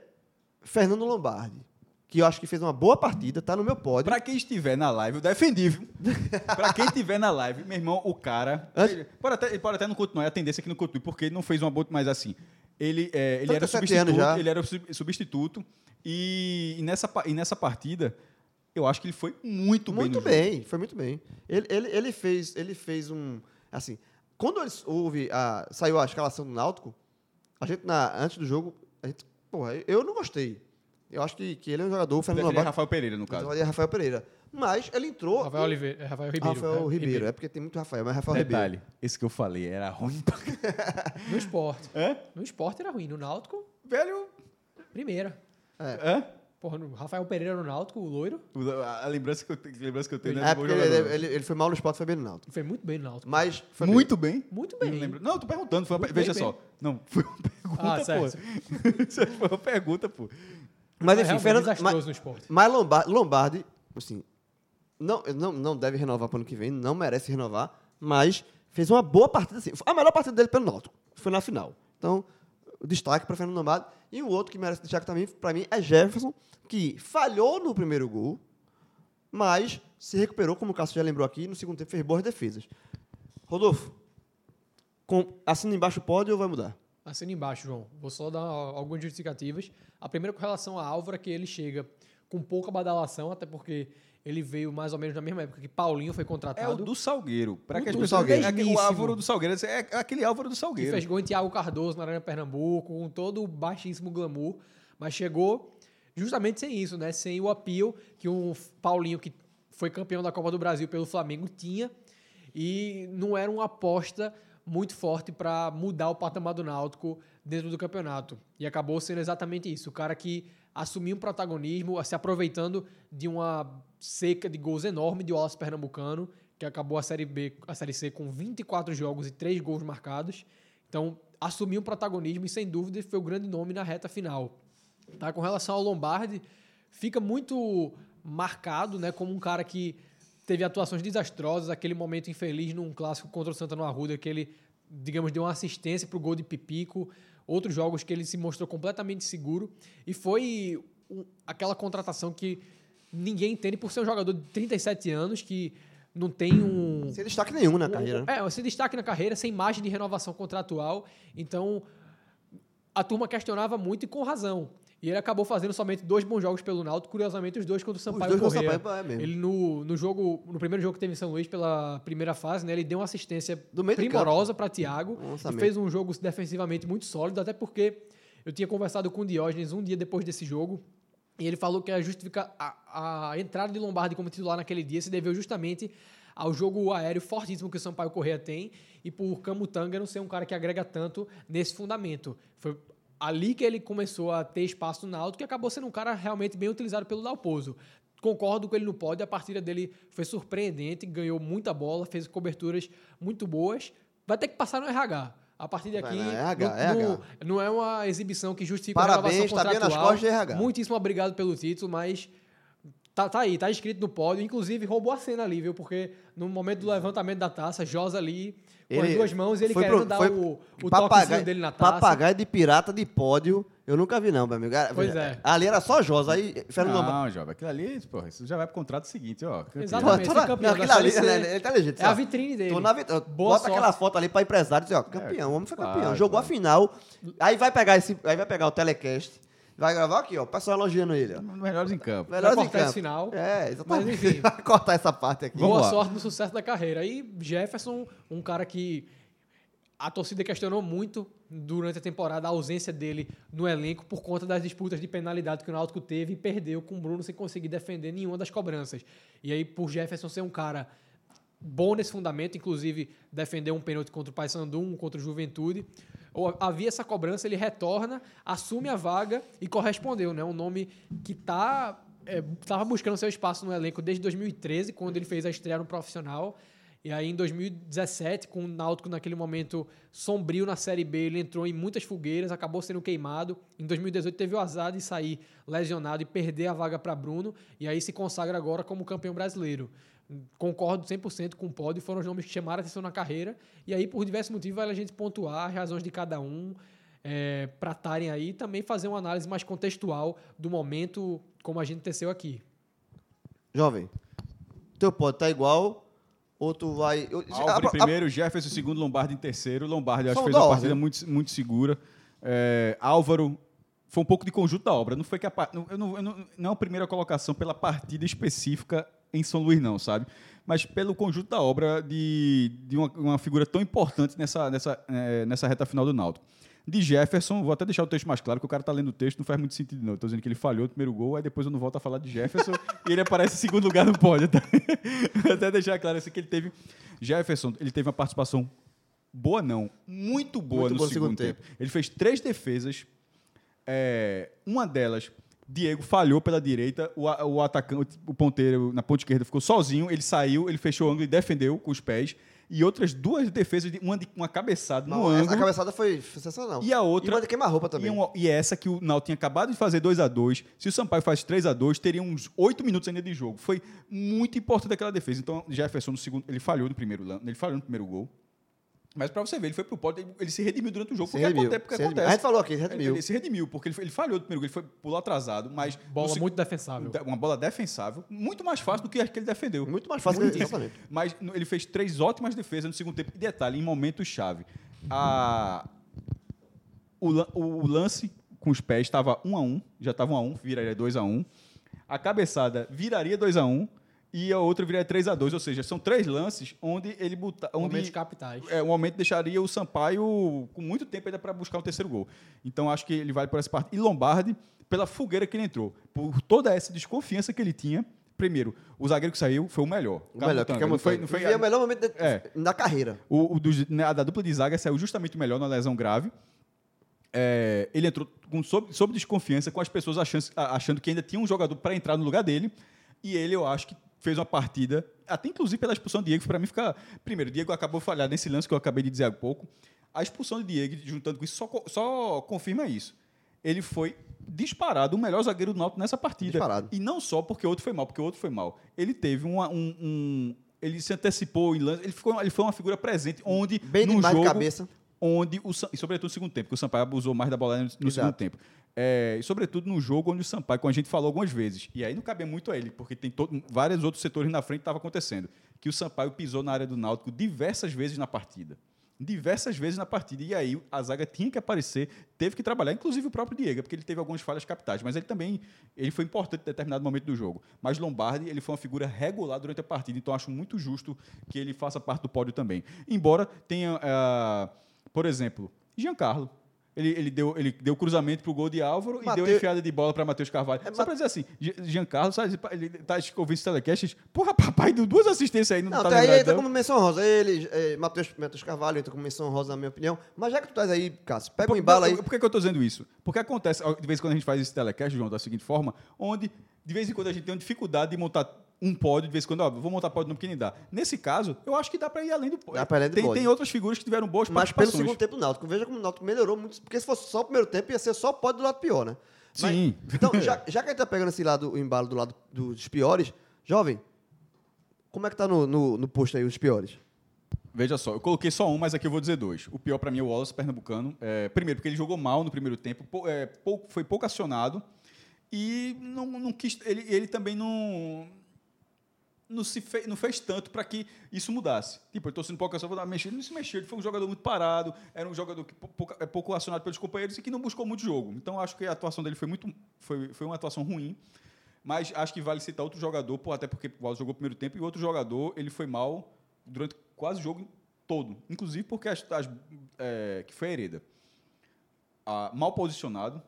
Fernando Lombardi, que eu acho que fez uma boa partida, tá no meu pódio. Pra quem estiver na live, eu defendi, viu? pra quem estiver na live, meu irmão, o cara. Antes- Ele pode, até, pode até não continuar, é a tendência que não continue, porque ele não fez uma boa, mas assim. Ele, é, ele era 37 anos substituto. Ele era sub- substituto. E, e nessa, e nessa partida, eu acho que ele foi muito, bem. Muito no bem, jogo. foi muito bem. Ele, ele, ele, fez, ele fez um. Assim, quando eles- houve a, saiu a escalação do Náutico, a gente, na, antes do jogo, a gente, porra, eu não gostei. Eu acho que, que ele é um jogador, o Fernando Lombardi. Rafael Pereira, no Eu caso. falaria Rafael Pereira. Mas ele entrou. Rafael, Oliveira, é, Rafael Ribeiro. Rafael né? Ribeiro. É porque tem muito Rafael, mas Rafael Ribeiro. Detalhe, esse que eu falei era ruim pra No esporte. É? No esporte era ruim. No Náutico, Velho. primeira. É? Porra, no Rafael Pereira no Náutico, o loiro, A, a lembrança que eu, tenho- a lembrança que eu tenho É bom porque ele, ele, ele foi mal no esporte, foi bem no Náutico. foi muito bem no Náutico. Mas foi Muito bem. Muito Não, bem. lembro. não, eu tô perguntando. Foi uma Muito Veja bem, só. Não, foi uma pergunta, Ah, pô. certo. Foi uma pergunta, pô. Mas É enfim, realmente Fernando, mas, no esporte. mas Lombardi, Lombardi, assim, não, não, não deve renovar para o ano que vem, não merece renovar, mas fez uma boa partida, assim, a melhor partida dele pelo Náutico, foi na final. Então, o destaque para Fernando Lombardi. E o outro que merece destaque também, para mim, é Jefferson, que falhou no primeiro gol, mas se recuperou, como o Cássio já lembrou aqui, no segundo tempo fez boas defesas. Rodolfo, com, assina embaixo pode ou vai mudar? Assina embaixo, João. Vou só dar algumas justificativas. A primeira com relação a Álvaro é que ele chega com pouca badalação, até porque ele veio mais ou menos na mesma época que Paulinho foi É o contratado. do Salgueiro. Para O que do Salgueiro. é aquele- o. Álvaro do Salgueiro. É aquele Álvaro do que Salgueiro. fez gol em Thiago Cardoso na Arena Pernambuco, com todo o baixíssimo glamour, mas chegou justamente sem isso, né? Sem o appeal que o Paulinho, que foi campeão da Copa do Brasil pelo Flamengo, tinha. E não era uma aposta muito forte para mudar o patamar do Náutico dentro do campeonato. E acabou sendo exatamente isso. O cara que assumiu um protagonismo, se aproveitando de uma seca de gols enorme de Wallace Pernambucano, que acabou a Série B, a Série C com 24 jogos e 3 gols marcados. Então, assumiu um protagonismo e, sem dúvida, foi o grande nome na reta final. Tá? Com relação ao Lombardi, fica muito marcado né, como um cara que teve atuações desastrosas, aquele momento infeliz num clássico contra o Santa no Arruda, que ele, digamos, deu uma assistência para o gol de Pipico, outros jogos que ele se mostrou completamente seguro, e foi aquela contratação que ninguém entende por ser um jogador de 37 anos, que não tem um... Sem destaque nenhum na Um- carreira. né? É, sem destaque na carreira, sem margem de renovação contratual. Então, a turma questionava muito e com razão. E ele acabou fazendo somente dois bons jogos pelo Náutico, curiosamente os dois contra o Sampaio dois contra o Corrêa. Sampaio, é mesmo. Ele no, no jogo, no primeiro jogo que teve em São Luís pela primeira fase, né, ele deu uma assistência primorosa para Thiago Um e fez um jogo defensivamente muito sólido, até porque eu tinha conversado com o Diógenes um dia depois desse jogo e ele falou que a, justifica, a, a entrada de Lombardi como titular naquele dia se deveu justamente ao jogo aéreo fortíssimo que o Sampaio Correia tem e por Camutanga não ser um cara que agrega tanto nesse fundamento. Foi ali que ele começou a ter espaço no Náutico e acabou sendo um cara realmente bem utilizado pelo Dalpozo. Concordo com ele no pódio, a partida dele foi surpreendente, ganhou muita bola, fez coberturas muito boas. Vai ter que passar no RH. A partir daqui, Vai, não, é RH, é RH. não é uma exibição que justifica Parabéns, a renovação tá bem nas contratual. costas de RH. Muitíssimo obrigado pelo título, mas tá, tá aí, tá escrito no pódio. Inclusive, roubou a cena ali, viu? Porque no momento do levantamento da taça, Josa ali, com as Ele duas mãos, ele foi querendo pro- dar foi o, o papagaio- toquezinho dele na taça. Papagaio de pirata de pódio, eu nunca vi não, meu amigo. Pois é. Ali era só Josa, aí Fernando Lombardi. Não, jovem, aquilo ali, porra, isso já vai pro contrato seguinte, ó. campeão. Exatamente. Pô, tô na- foi campeão não, aquilo ali, C. né, ele tá legítimo, É a vitrine dele. Tô na vit- Boa Bota sorte. aquela foto ali pra empresário e dizer, ó, campeão, o homem foi campeão. claro, Jogou claro. a final. Aí vai pegar esse. Aí vai pegar o telecast. Vai gravar aqui, ó. O pessoal elogiando ele, ó. Melhores em campo. Melhores em cortar esse campo. final. É, exatamente. Mas, enfim. vai cortar essa parte aqui. Vamos Boa lá. sorte no sucesso da carreira. E Jefferson, um cara que a torcida questionou muito durante a temporada a ausência dele no elenco por conta das disputas de penalidade que o Náutico teve e perdeu com o Bruno sem conseguir defender nenhuma das cobranças. E aí, por Jefferson ser um cara bom nesse fundamento, inclusive defendeu um pênalti contra o Paysandu, um contra o Juventude. Ou havia essa cobrança, ele retorna, assume a vaga e correspondeu, né? Um nome que tá estava buscando seu espaço no elenco desde 2013, quando ele fez a estreia no profissional. E aí, em 2017, com o Náutico naquele momento sombrio na Série B, ele entrou em muitas fogueiras, acabou sendo queimado. Em 2018, teve o azar de sair lesionado e perder a vaga para Bruno. E aí se consagra agora como campeão brasileiro. Concordo 100% com o pódio, foram os nomes que chamaram a atenção na carreira. E aí, por diversos motivos, vale a gente pontuar as razões de cada um é, para estarem aí e também fazer uma análise mais contextual do momento, como a gente teceu aqui. Jovem, teu pódio tá igual, ou tu vai. eu- Álvaro a- em a- primeiro, Jefferson em segundo, Lombardi em terceiro. Lombardi, eu acho que fez da uma ordem. partida muito, muito segura. É, Álvaro foi um pouco de conjunto da obra. Não foi que a, não, eu não, eu não, não é a primeira colocação pela partida específica em São Luís, não, sabe? Mas pelo conjunto da obra de, de uma, uma figura tão importante nessa, nessa, eh, nessa reta final do Náutico. De Jefferson, vou até deixar o texto mais claro, que o cara tá lendo o texto, não faz muito sentido, não. Estou dizendo que ele falhou o primeiro gol, aí depois eu não volto a falar de Jefferson e ele aparece em segundo lugar no pódio. Tá? Vou até deixar claro assim que ele teve. Jefferson, ele teve uma participação boa, não, muito boa Muito no boa segundo, segundo tempo. Ele fez três defesas. é, uma delas, Diego falhou pela direita, o, o atacante, o ponteiro na ponta esquerda ficou sozinho, ele saiu, ele fechou o ângulo e defendeu com os pés. E outras duas defesas, de- uma de uma cabeçada no Não, essa- ângulo. A cabeçada foi sensacional. E a outra- E uma de queima-roupa E, também. uma- e essa que o Náutico tinha acabado de fazer 2 a 2 Se o Sampaio faz 3 a 2 teria uns 8 minutos ainda de jogo. Foi muito importante aquela defesa. Então, Jefferson, no segundo, ele falhou no primeiro ele falhou no primeiro gol. Mas pra você ver, ele foi pro pódio, ele, ele se redimiu durante o jogo. Se porque redimiu, acontece. Porque se acontece. A gente falou aqui, se Ele, redimiu. ele se redimiu, porque ele, foi- ele falhou no primeiro gol, ele foi pulou atrasado, mas... Bola seg- muito defensável. Uma bola defensável, muito mais fácil do que a que ele defendeu. Muito mais fácil, Muito. exatamente. Mas no- ele fez três ótimas defesas no segundo tempo. E detalhe, em momentos-chave. A... O, o lance com os pés estava 1 a 1 já estava 1 a 1 viraria 2 a 1 A cabeçada viraria 2 a 1 e a outra viraria 3 a 2 Ou seja, são três lances onde ele botar. Momentos Onde capitais. é, o momento deixaria o Sampaio com muito tempo ainda para buscar o terceiro gol. Então acho que ele vale por essa parte. E Lombardi, pela fogueira que ele entrou, por toda essa desconfiança que ele tinha. Primeiro, o zagueiro que saiu foi o melhor. O melhor, que não foi, não foi a- o melhor momento da, É. da carreira. o, o né, a da dupla de zaga saiu justamente o melhor na lesão grave. É, ele entrou com, sob, sob desconfiança, com as pessoas achando, achando que ainda tinha um jogador para entrar no lugar dele. E ele, eu acho que fez uma partida, até inclusive pela expulsão do Diego, para mim fica. Primeiro, o Diego acabou falhar nesse lance que eu acabei de dizer há pouco. A expulsão de Diego, juntando com isso, só, só confirma isso. Ele foi disparado o melhor zagueiro do Náutico nessa partida. Disparado. E não só porque o outro foi mal, porque o outro foi mal. Ele teve uma- um, um- ele se antecipou em lance, ele, ficou, ele foi uma figura presente onde Bem no demais de jogo cabeça. onde o e sobretudo no segundo tempo, porque o Sampaio abusou mais da bola no, no Exato. segundo tempo. É, e sobretudo no jogo onde o Sampaio, como a gente falou algumas vezes, e aí não cabe muito a ele, porque tem todo, vários outros setores na frente que estava acontecendo, que o Sampaio pisou na área do Náutico diversas vezes na partida. diversas vezes na partida. E aí a zaga tinha que aparecer, teve que trabalhar, inclusive o próprio Diego, porque ele teve algumas falhas capitais, mas ele também ele foi importante em determinado momento do jogo. Mas Lombardi, ele foi uma figura regular durante a partida, então acho muito justo que ele faça parte do pódio também. Embora tenha, uh, por exemplo, Giancarlo, ele, ele, deu, ele deu cruzamento para o gol de Álvaro Mateu... e deu enfiada de bola para Matheus Carvalho. É, Só para dizer assim, Giancarlo, sabe, ele tá ouvindo esse telecast, porra, papai deu duas assistências aí, não, não tá aí, aí tá como menção rosa. Ele, é, Matheus, Matheus Carvalho entra como menção rosa, na minha opinião. Mas já que tu estás aí, Cássio, pega o um embalo aí. Por que, que eu estou dizendo isso? Porque acontece, de vez em quando a gente faz esse telecast, João, da seguinte forma, onde de vez em quando a gente tem uma dificuldade de montar um pódio de vez em quando, ó, vou montar pódio no pequeno dá. Nesse caso, eu acho que dá para ir além do pódio. Dá para além do tem, pódio. tem outras figuras que tiveram boas Mas pelo segundo tempo do Náutico, veja como o Náutico melhorou muito, porque se fosse só o primeiro tempo ia ser só pódio do lado pior, né? Mas, Sim. Então, já, já que a gente tá pegando esse lado, o embalo do lado dos piores, jovem, como é que tá no, no, no posto aí os piores? Veja só, eu coloquei só um, mas aqui eu vou dizer dois. O pior para mim é o Wallace Pernambucano. É, primeiro, porque ele jogou mal no primeiro tempo, pou, é, pou, foi pouco acionado e não, não quis. Ele, ele também não não, se fez, não fez tanto para que isso mudasse. Tipo, eu estou sendo pouco vou dar mexer. Ele não se mexeu, ele foi um jogador muito parado, era um jogador que pouco, é pouco acionado pelos companheiros e que não buscou muito jogo. Então, acho que a atuação dele foi muito foi, foi uma atuação ruim. Mas acho que vale citar outro jogador, pô, até porque o Wallace jogou o primeiro tempo, e outro jogador ele foi mal durante quase o jogo todo. Inclusive porque as, as é, que foi a Hereda. Ah, mal posicionado,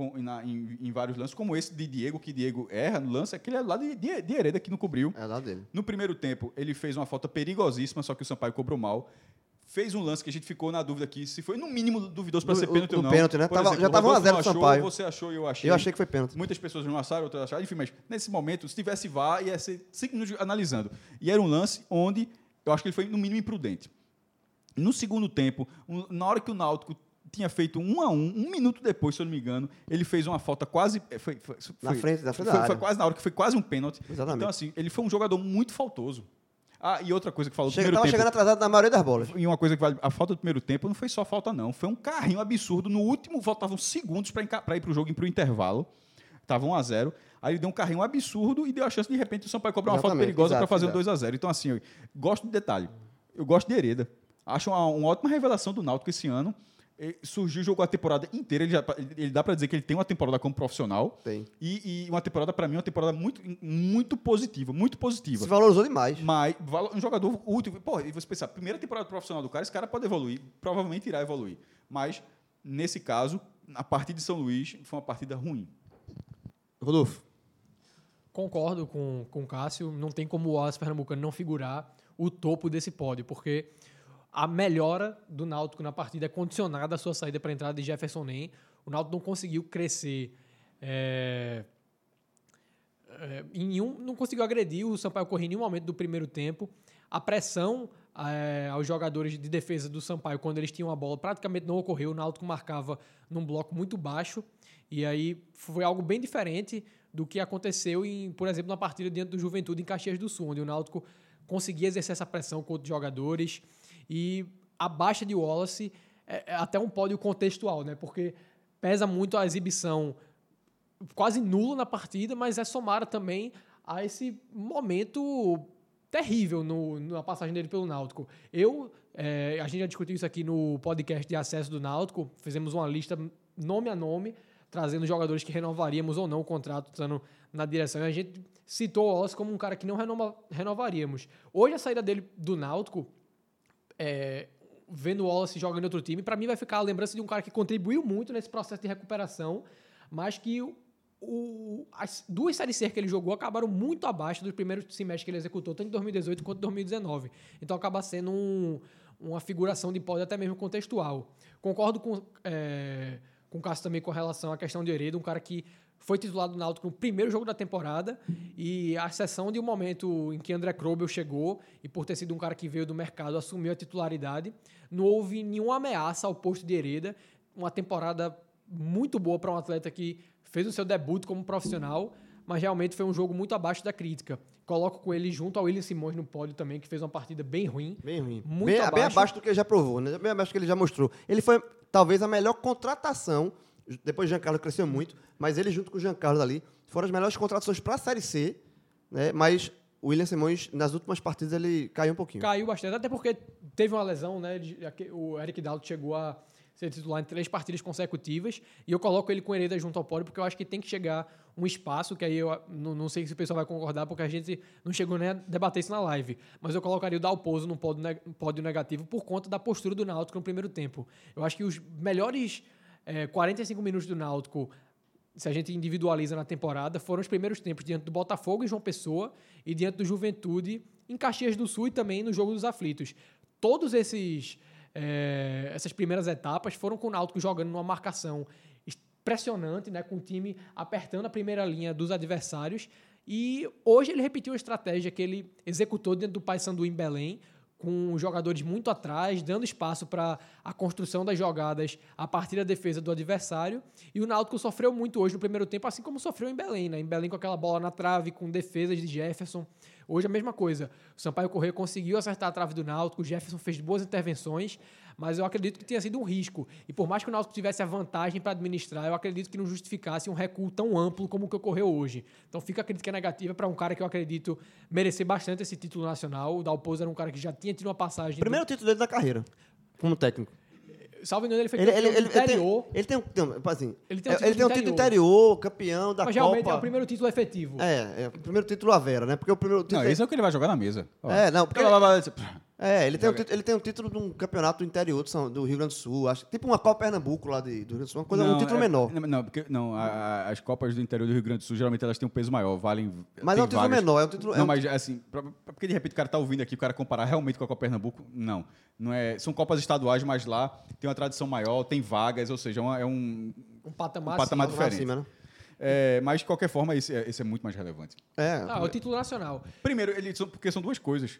com, na, em, em, vários lances, como esse de Diego, que Diego erra no lance, aquele é lá de, de, de Hereda que não cobriu. É lá dele. No primeiro tempo, ele fez uma falta perigosíssima, só que o Sampaio cobrou mal. Fez um lance que a gente ficou na dúvida aqui se foi no mínimo duvidoso para ser pênalti ou não. pênalti, né? Tava, exemplo, já estava 1x0 pro Sampaio. Você achou e eu achei. Eu achei que foi pênalti. Muitas pessoas não acharam, outras acharam. Enfim, mas nesse momento, se tivesse VAR, ia ser cinco minutos analisando. E era um lance onde eu acho que ele foi no mínimo imprudente. No segundo tempo, na hora que o Náutico tinha feito um a um, um minuto depois, se eu não me engano, ele fez uma falta quase. Eh, foi, foi, na frente, na frente foi, foi, quase na hora que foi quase um pênalti. Exatamente. Então, assim, ele foi um jogador muito faltoso. Ah, e outra coisa que falou do Chega, primeiro tava tempo. chegando atrasado na maioria das bolas. E uma coisa que vale. A falta do primeiro tempo não foi só falta, não. Foi um carrinho absurdo. No último, faltavam segundos para ir para o jogo e para o intervalo. Estava 1 a 0 Aí ele deu um carrinho absurdo e deu a chance, de repente, o São Paulo cobrar uma falta perigosa para fazer exato. um 2 a 0 Então, assim, eu gosto do detalhe. Eu gosto de Hereda. Acho uma, uma ótima revelação do Náutico esse ano surgiu, jogou a temporada inteira. Ele, já, ele dá para dizer que ele tem uma temporada como profissional. Tem. E, e uma temporada, para mim, uma temporada muito, muito positiva. Muito positiva. Se valorizou demais. Mas um jogador útil. Pô, e você pensar, primeira temporada profissional do cara, esse cara pode evoluir. Provavelmente irá evoluir. Mas, nesse caso, a partida de São Luís foi uma partida ruim. Rodolfo. Concordo com, com o Cássio. Não tem como o Wallace Pernambucano não figurar o topo desse pódio, porque a melhora do Náutico na partida é condicionada à sua saída para a entrada de Jefferson Nem. O Náutico não conseguiu crescer é, é, em nenhum, não conseguiu agredir o Sampaio Corrêa em nenhum momento do primeiro tempo. A pressão é, aos jogadores de defesa do Sampaio quando eles tinham a bola praticamente não ocorreu. O Náutico marcava num bloco muito baixo e aí foi algo bem diferente do que aconteceu, em, por exemplo, na partida diante do Juventude em Caxias do Sul, onde o Náutico conseguia exercer essa pressão contra os jogadores e a baixa de Wallace é, é até um pódio contextual, né? Porque pesa muito a exibição quase nula na partida, mas é somada também a esse momento terrível no, na passagem dele pelo Náutico. Eu, é, a gente já discutiu isso aqui no podcast de acesso do Náutico, fizemos uma lista nome a nome, trazendo jogadores que renovaríamos ou não o contrato, estando na direção. E a gente citou o Wallace como um cara que não renova, renovaríamos. Hoje a saída dele do Náutico é, vendo o Wallace jogando em outro time, para mim vai ficar a lembrança de um cara que contribuiu muito nesse processo de recuperação, mas que o, o, as duas séries C que ele jogou acabaram muito abaixo do primeiro semestre que ele executou, tanto em 2018 quanto em 2019. Então acaba sendo um, uma figuração de pódio até mesmo contextual. Concordo com, é, com o Cássio também com relação à questão de Heredo, um cara que foi titular do Náutico no primeiro jogo da temporada e a exceção de um momento em que André Krobel chegou e por ter sido um cara que veio do mercado assumiu a titularidade, não houve nenhuma ameaça ao posto de Hereda, uma temporada muito boa para um atleta que fez o seu debut como profissional, mas realmente foi um jogo muito abaixo da crítica. Coloco com ele junto ao William Simões no pódio também, que fez uma partida bem ruim. Bem ruim. Muito bem abaixo. bem abaixo do que ele já provou, né? Bem abaixo do que ele já mostrou. Ele foi talvez a melhor contratação depois o Giancarlo cresceu muito, mas ele junto com o Giancarlo ali foram as melhores contratações para a Série C, né? mas o William Simões, nas últimas partidas, ele caiu um pouquinho. Caiu bastante, até porque teve uma lesão, né? O Eric Dalton chegou a ser titular em três partidas consecutivas. E eu coloco ele com Hereda junto ao pódio, porque eu acho que tem que chegar um espaço, que aí eu não, não sei se o pessoal vai concordar, porque a gente não chegou nem a debater isso na live. Mas eu colocaria o Dalpozo no pódio, neg- pódio negativo por conta da postura do Náutico no primeiro tempo. Eu acho que os melhores eh, 45 minutos do Náutico se a gente individualiza na temporada, foram os primeiros tempos diante do Botafogo e João Pessoa e diante do Juventude em Caxias do Sul e também no jogo dos aflitos. Todos esses eh, essas primeiras etapas foram com o Náutico jogando numa marcação impressionante, né, com o time apertando a primeira linha dos adversários. E hoje ele repetiu a estratégia que ele executou dentro do Paysandu em Belém, com jogadores muito atrás, dando espaço para a construção das jogadas a partir da defesa do adversário. E o Náutico sofreu muito hoje no primeiro tempo, assim como sofreu em Belém, né? Em Belém com aquela bola na trave, com defesas de Jefferson. Hoje a mesma coisa. O Sampaio Corrêa conseguiu acertar a trave do Náutico, o Jefferson fez boas intervenções, mas eu acredito que tenha sido um risco. E por mais que o Náutico tivesse a vantagem para administrar, eu acredito que não justificasse um recuo tão amplo como o que ocorreu hoje. Então fica a crítica negativa para um cara que eu acredito merecer bastante esse título nacional. O Dalpozo era um cara que já tinha tido uma passagem. do- Primeiro título dele da carreira, como técnico. Salvo engano, ele foi Ele, campeão ele, ele, do ele tem, interior. ele tem um, tem um- assim, Ele tem um é- título ele tem um do título interior. interior, campeão da mas realmente Copa. é o primeiro título efetivo. É, é o primeiro título à Vera, né? Porque o primeiro título. Não, esse é o que ele vai jogar na mesa. Ó. É, não, porque- lá, É, ele tem, um título, ele tem um título de um campeonato do interior do, São- do Rio Grande do Sul. Acho, tipo uma Copa Pernambuco lá de, do Rio Grande do Sul. Uma coisa, um título é- menor. Não, não, porque não, a- a- as Copas do interior do Rio Grande do Sul, geralmente elas têm um peso maior, valem. Mas é um título vagas. menor, é um título- é Não, um- mas assim, pra- pra- porque de repente o cara tá ouvindo aqui, o cara comparar realmente com a Copa Pernambuco, não. não é, são Copas estaduais, mas lá tem uma tradição maior, tem vagas, ou seja, é uma- é um. Um patamar, Um patamar acima. diferente. Acima, né? é, mas de qualquer forma, esse é, esse é muito mais relevante. É, Ah, o título nacional. Primeiro, ele, porque são duas coisas.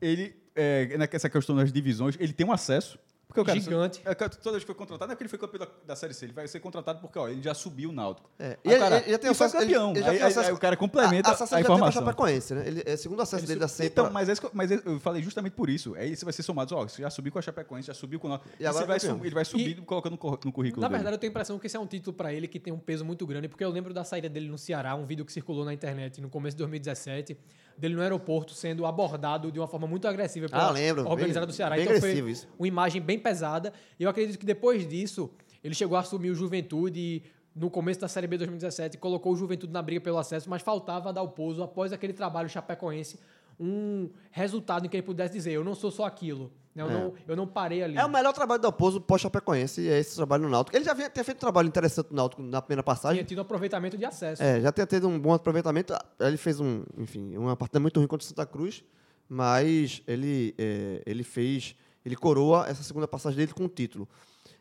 Ele, é, nessa questão das divisões, ele tem um acesso. Porque o cara, Gigante. É, que toda vez que foi contratado, não é porque ele foi campeão da, da Série C. Ele vai ser contratado porque ó, ele já subiu o Náutico. É, e o cara, ele- ele já tem e foi acesso- ele- campeão. ele já aí, tem aí- acesso- aí o cara complementa a, a, acesso já tem informação. Chapecoense, né? Ele, é segundo acesso dele da C. Então, pra- mas, esse- mas eu falei justamente por isso. Aí você vai ser somado, ó, você já subiu com a Chapecoense, já subiu com o Náutico. E E agora você vai ele vai subir colocando no cur- no currículo Na dele. verdade, eu tenho a impressão que esse é um título para ele que tem um peso muito grande, porque eu lembro da saída dele no Ceará, um vídeo que circulou na internet no começo de 2017, dele no aeroporto sendo abordado de uma forma muito agressiva pela Ah, lembro. organizada Bem- do Ceará. bem então foi isso. uma imagem bem pesada. E eu acredito que depois disso, ele chegou a assumir o Juventude e no começo da Série B 2017 colocou o Juventude na briga pelo acesso, mas faltava dar o pouso após aquele trabalho chapecoense um resultado em que ele pudesse dizer, eu não sou só aquilo? Eu, É. não, eu não parei ali. É o melhor trabalho do Alpozo pós-Chapecoense, é esse trabalho no Náutico. Ele já havia, tinha feito um trabalho interessante no Náutico na primeira passagem. Tinha tido aproveitamento de acesso. É, já tinha tido um bom aproveitamento. Ele fez um, enfim, uma partida muito ruim contra o Santa Cruz, mas ele, é, ele fez, ele coroa essa segunda passagem dele com o título.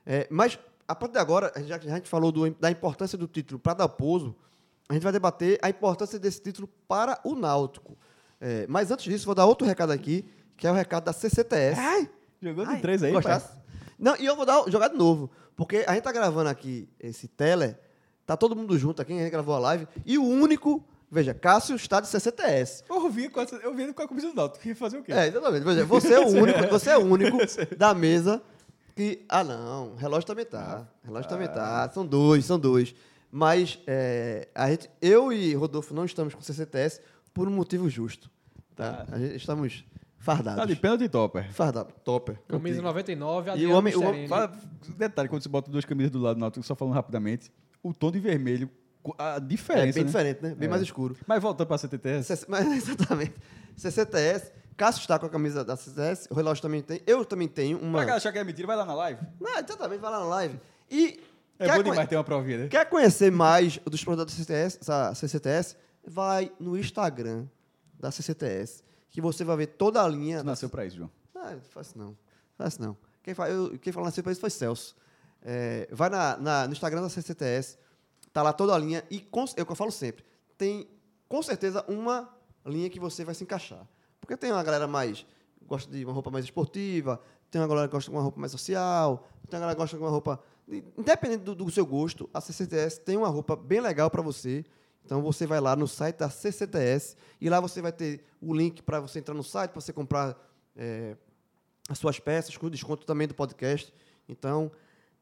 É, mas a partir de agora, já que a gente falou do- da importância do título para Dalpozo, a gente vai debater a importância desse título para o Náutico. É, mas antes disso, vou dar outro recado aqui, que é o recado da CCTS. Jogou Ai, de três aí, gostasse? Não, e eu vou dar, jogar de novo. Porque a gente tá gravando aqui esse tele, tá todo mundo junto aqui, a gente gravou a live, e o único. Veja, Cássio está de CCTS. Eu vi com, essa- eu vi com a camisa do Náutico. Ia fazer o quê? É, exatamente. Veja, você é o único, você é o único da mesa que. Ah, não, relógio também tá. Relógio também tá. São dois, são dois. Mas é, a gente, eu e Rodolfo não estamos com CCTS por um motivo justo. Tá? A gente, estamos fardados. Tá de pênalti topper. Fardado. Topper. Camisa contigo. 99, E o homem- o homem-. Fala, detalhe, quando você bota duas camisas do lado do Náutico, só falando rapidamente, o tom de vermelho, a É diferença, bem né? diferente, né? Bem É. mais escuro. Mas voltando para a CTTS, Mas, exatamente. CCTS. Cássio está com a camisa da CCTS. O relógio também tem. Eu também tenho uma. pra achar que é mentira, vai lá na live. Não, exatamente, vai lá na live. E. É quer bom demais ter uma provinha, né? Quer conhecer mais dos produtos da CCTS? Vai no Instagram da CCTS, que você vai ver toda a linha. Você nasceu pra isso, João. Ah, não faço não. Faço não. Quem, fa... eu, quem falou nasceu para isso foi Celso. É, vai na, na- no Instagram da CCTS, tá lá toda a linha. E com, é o que eu falo sempre, tem com certeza uma linha que você vai se encaixar. Porque tem uma galera mais. gosta de uma roupa mais esportiva, tem uma galera que gosta de uma roupa mais social, tem uma galera que gosta de uma roupa. Independente do, do seu gosto, a CCTS tem uma roupa bem legal para você. Então você vai lá no site da CCTS e lá você vai ter o link para você entrar no site, para você comprar é, as suas peças, com desconto também do podcast. Então,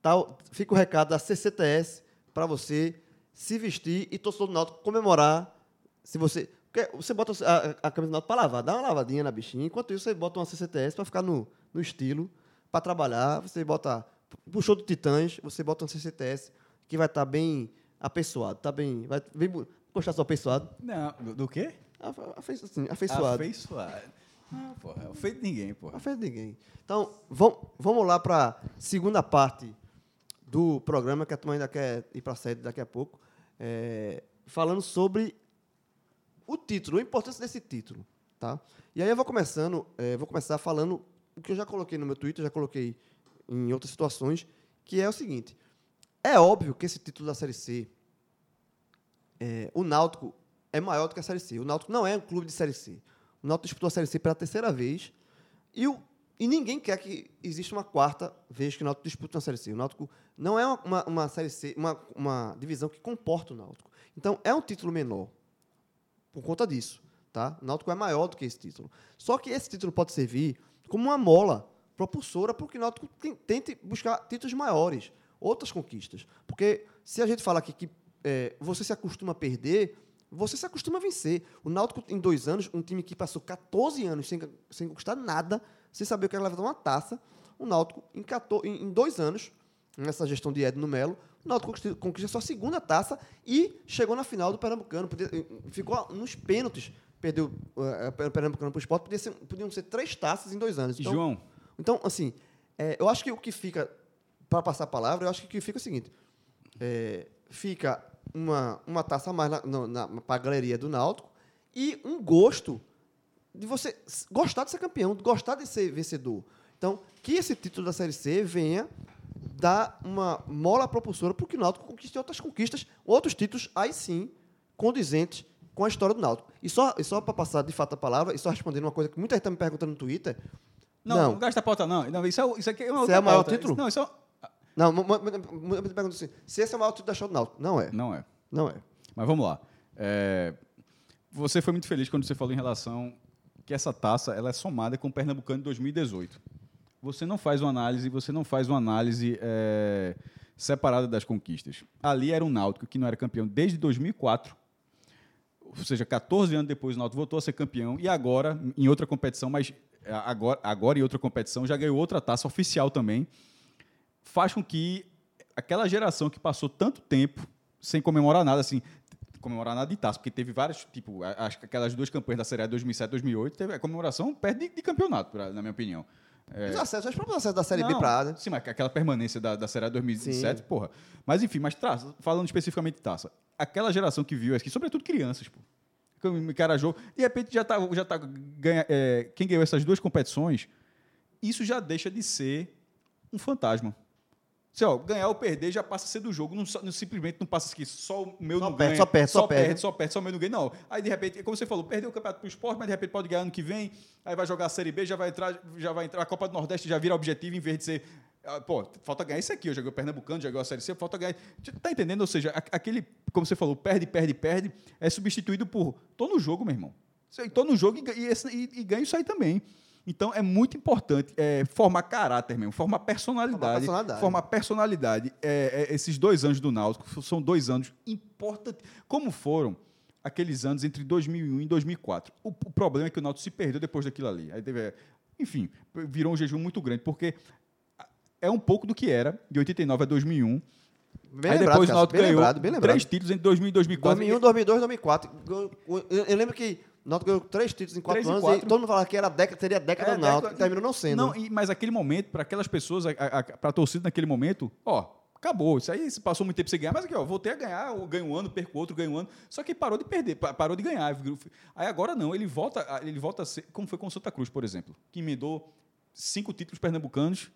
tal, fica o recado da CCTS para você se vestir e torcedor do Náutico comemorar. Se você você bota a, a camisa do Náutico para lavar, dá uma lavadinha na bichinha, enquanto isso você bota uma CCTS para ficar no, no estilo, para trabalhar, você bota show do Titãs, você bota uma CCTS que vai estar bem apessoado, tá bem, vai bu- gostar só apessoado, Não, do, do quê? afe- assim, afeiçoado. Afeiçoado. Ah, porra, é o feito de ninguém, porra. Fez ninguém. Então, vamos, vamos lá para a segunda parte do programa, que a turma ainda quer ir para a sede daqui a pouco, é, falando sobre o título, a importância desse título. Tá? E aí eu vou começando, é, vou começar falando o que eu já coloquei no meu Twitter, já coloquei em outras situações, que é o seguinte. É óbvio que esse título da Série C, é, o Náutico é maior do que a Série C. O Náutico não é um clube de Série C. O Náutico disputou a Série C pela terceira vez e, o, e ninguém quer que exista uma quarta vez que o Náutico disputa uma Série C. O Náutico não é uma, uma, Série C, uma, uma divisão que comporta o Náutico. Então, é um título menor por conta disso. Tá? O Náutico é maior do que esse título. Só que esse título pode servir como uma mola propulsora para que o Náutico ten- tente buscar títulos maiores, outras conquistas. Porque se a gente fala aqui que é, você se acostuma a perder, você se acostuma a vencer. O Náutico, em dois anos, um time que passou 14 anos sem, sem conquistar nada, sem saber o que era levantar uma taça, o Náutico, em, 14 em, dois anos, nessa gestão de Edno Melo, o Náutico conquista, conquista sua segunda taça e chegou na final do Pernambucano. Podia- ficou nos pênaltis, perdeu eh, o Pernambucano para o esporte, podia ser- podiam ser três taças em dois anos. Então, João, então, assim, é, eu acho que o que fica, para passar a palavra, eu acho que fica é o seguinte: é, fica uma, uma taça a mais para a galeria do Náutico e um gosto de você gostar de ser campeão, de gostar de ser vencedor. Então, que esse título da Série C venha dar uma mola propulsora para que o Náutico conquiste outras conquistas, outros títulos, aí sim, condizentes com a história do Náutico. E só, e só para passar de fato a palavra, e só respondendo uma coisa que muita gente está me perguntando no Twitter. não, não, gasta a pauta, não. não isso, é, isso aqui é uma Isso outra é o maior pauta. título? Não, isso é, Não, mu- mu- mu- muita pergunta assim, se esse é o maior título da Náutico. Não é. não é. Não é. Mas vamos lá. É, você foi muito feliz quando você falou em relação que essa taça ela é somada com o Pernambucano de 2018. Você não faz uma análise, você não faz uma análise é, separada das conquistas. Ali era um Náutico que não era campeão desde 2004. Ou seja, 14 anos depois o Náutico voltou a ser campeão e agora em outra competição, mas é, agora, agora em outra competição já ganhou outra taça oficial também. Faz com que aquela geração que passou tanto tempo sem comemorar nada, assim, comemorar nada de taça, porque teve várias, tipo, aquelas duas campanhas da Série A 2007 2008, teve a comemoração perto de, de campeonato, na minha opinião. Os acessos, os próprios acessos da Série B Não, para A, né? Sim, mas aquela permanência da, da Série A 2007, porra. Mas enfim, mas traça, falando especificamente de taça, aquela geração que viu aqui, sobretudo crianças, pô. que encara jogo, de repente já tá, já tá ganha, é, quem ganhou essas duas competições, isso já deixa de ser um fantasma. Se, ó, ganhar ou perder já passa a ser do jogo, não, não simplesmente não passa aqui, só o meu Só não perde, ganha, só perde, só só perde, perde. só perde, só o meu não ganha. Não, aí de repente, como você falou, perdeu o campeonato pro esporte, mas de repente pode ganhar ano que vem, aí vai jogar a Série B, já vai entrar, já vai entrar a Copa do Nordeste, já vira objetivo em vez de ser ah, Pô, falta ganhar isso aqui. Eu joguei o Pernambucano, joguei a Série C, falta ganhar. Tá entendendo? Ou seja, aquele, como você falou, perde, perde, perde, é substituído por tô no jogo, meu irmão. Tô no jogo e, e, e- e ganho isso aí também. Então é muito importante é, formar caráter mesmo, formar personalidade. Formar personalidade. Formar personalidade. É, é, esses dois anos do Náutico são dois anos importantes. Como foram aqueles anos entre 2001 e 2004? O, o problema é que o Náutico se perdeu depois daquilo ali. Aí teve, enfim, virou um jejum muito grande, porque é um pouco do que era de 89 a 2001. Bem aí lembrado, depois o Náutico ganhou lembrado, lembrado. três títulos entre 2000 e 2004. 2001, 2002, 2004. Ganhou- Eu, eu lembro que Náutico ganhou três títulos em quatro Três e anos quatro. e todo mundo falava que era década, seria a década É, Náutico, década- e terminou não sendo. Não, e- mas aquele momento, para aquelas pessoas, para a torcida naquele momento, ó, acabou. Isso aí se passou muito tempo sem ganhar, mas aqui, ó, voltei a ganhar, ganho um ano, perco outro, ganho um ano. Só que parou de perder, pa- parou de ganhar. Aí agora não, ele volta, a- ele volta a ser, como foi com o Santa Cruz, por exemplo, que emendou cinco títulos pernambucanos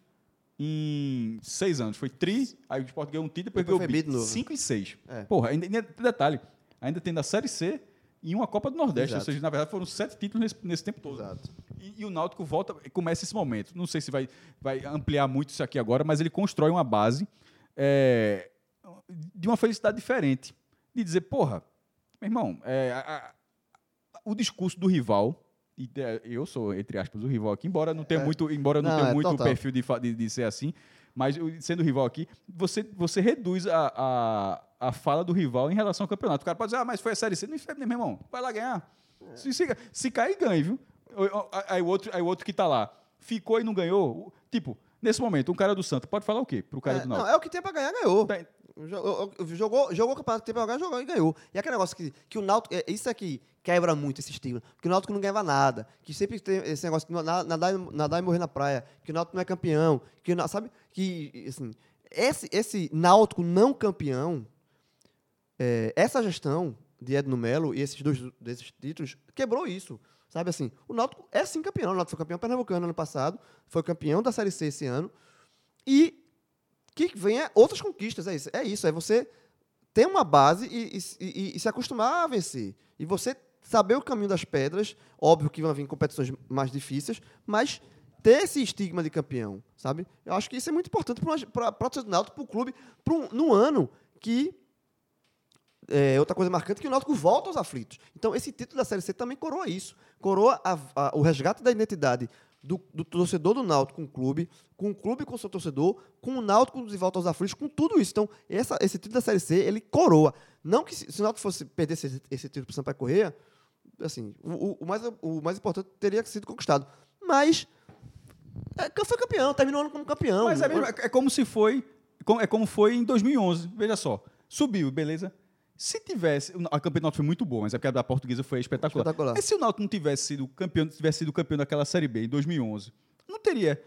em seis anos. Foi tri, aí o Sport ganhou um título, depois Depois ganhou bi, cinco e seis. É. Porra, ainda, ainda, detalhe, ainda tem da Série C e uma Copa do Nordeste. Exato. Ou seja, na verdade foram sete títulos nesse, nesse tempo todo. Exato. E, e o Náutico volta, começa esse momento. Não sei se vai, vai ampliar muito isso aqui agora, mas ele constrói uma base é, de uma felicidade diferente. De dizer, porra, meu irmão, é, a- a- o discurso do rival, e é, eu sou, entre aspas, o rival aqui, embora não tenha É. muito, embora não, Não, tenha é muito total. perfil de, de, de ser assim, mas sendo rival aqui, você, você reduz a, a- a fala do rival em relação ao campeonato. O cara pode dizer, ah, mas foi a Série C. Não foi, meu irmão. Vai lá ganhar. Se, se, se cair, ganha, viu? Aí o outro, aí o outro que tá lá ficou e não ganhou. Tipo, nesse momento, um cara do Santos pode falar o quê pro cara É, do não, Náutico? é o que tem pra ganhar, ganhou. Tá- Jogou, jogou, o campeonato que tem pra ganhar, jogou e ganhou. E aquele negócio que, que o Náutico. é, Isso aqui quebra muito esse estigma. Que o Náutico não ganhava nada. Que sempre tem esse negócio de na- nadar, e- nadar e morrer na praia. Que o Náutico não é campeão. Que, sabe? Que, assim. Esse, esse Náutico não campeão. É, essa gestão de Edno Melo e esses dois desses títulos quebrou isso. Sabe assim, o Náutico é sim campeão. O Náutico foi campeão pernambucano ano passado, foi campeão da Série C esse ano. E que venha outras conquistas. É isso. É isso. É você ter uma base e, e- e- e se acostumar a vencer. E você saber o caminho das pedras. Óbvio que vão vir competições mais difíceis, mas ter esse estigma de campeão, sabe? Eu acho que isso é muito importante para o Náutico, para o clube, para um, num ano que é, outra coisa marcante é que o Náutico volta aos aflitos. Então, esse título da Série C também coroa isso. Coroa a- a- o resgate da identidade do, do torcedor do Náutico com o clube, com o clube com o seu torcedor, com o Náutico de volta aos aflitos, com tudo isso. Então, essa- esse título da Série C, ele coroa. Não que se, se o Náutico fosse perder esse, esse título para o Sampaio Correia, assim, o, o- mais, o mais importante teria sido conquistado. Mas, é, foi campeão, terminou o ano como campeão. Mas é, mesmo- é como se foi. É como foi em 2011. Veja só. Subiu, beleza? Se tivesse. A campeonato foi muito boa, mas é a da portuguesa foi espetacular. Espetacular. Mas se o Náutico não tivesse sido campeão, tivesse sido campeão daquela Série B em 2011, não teria.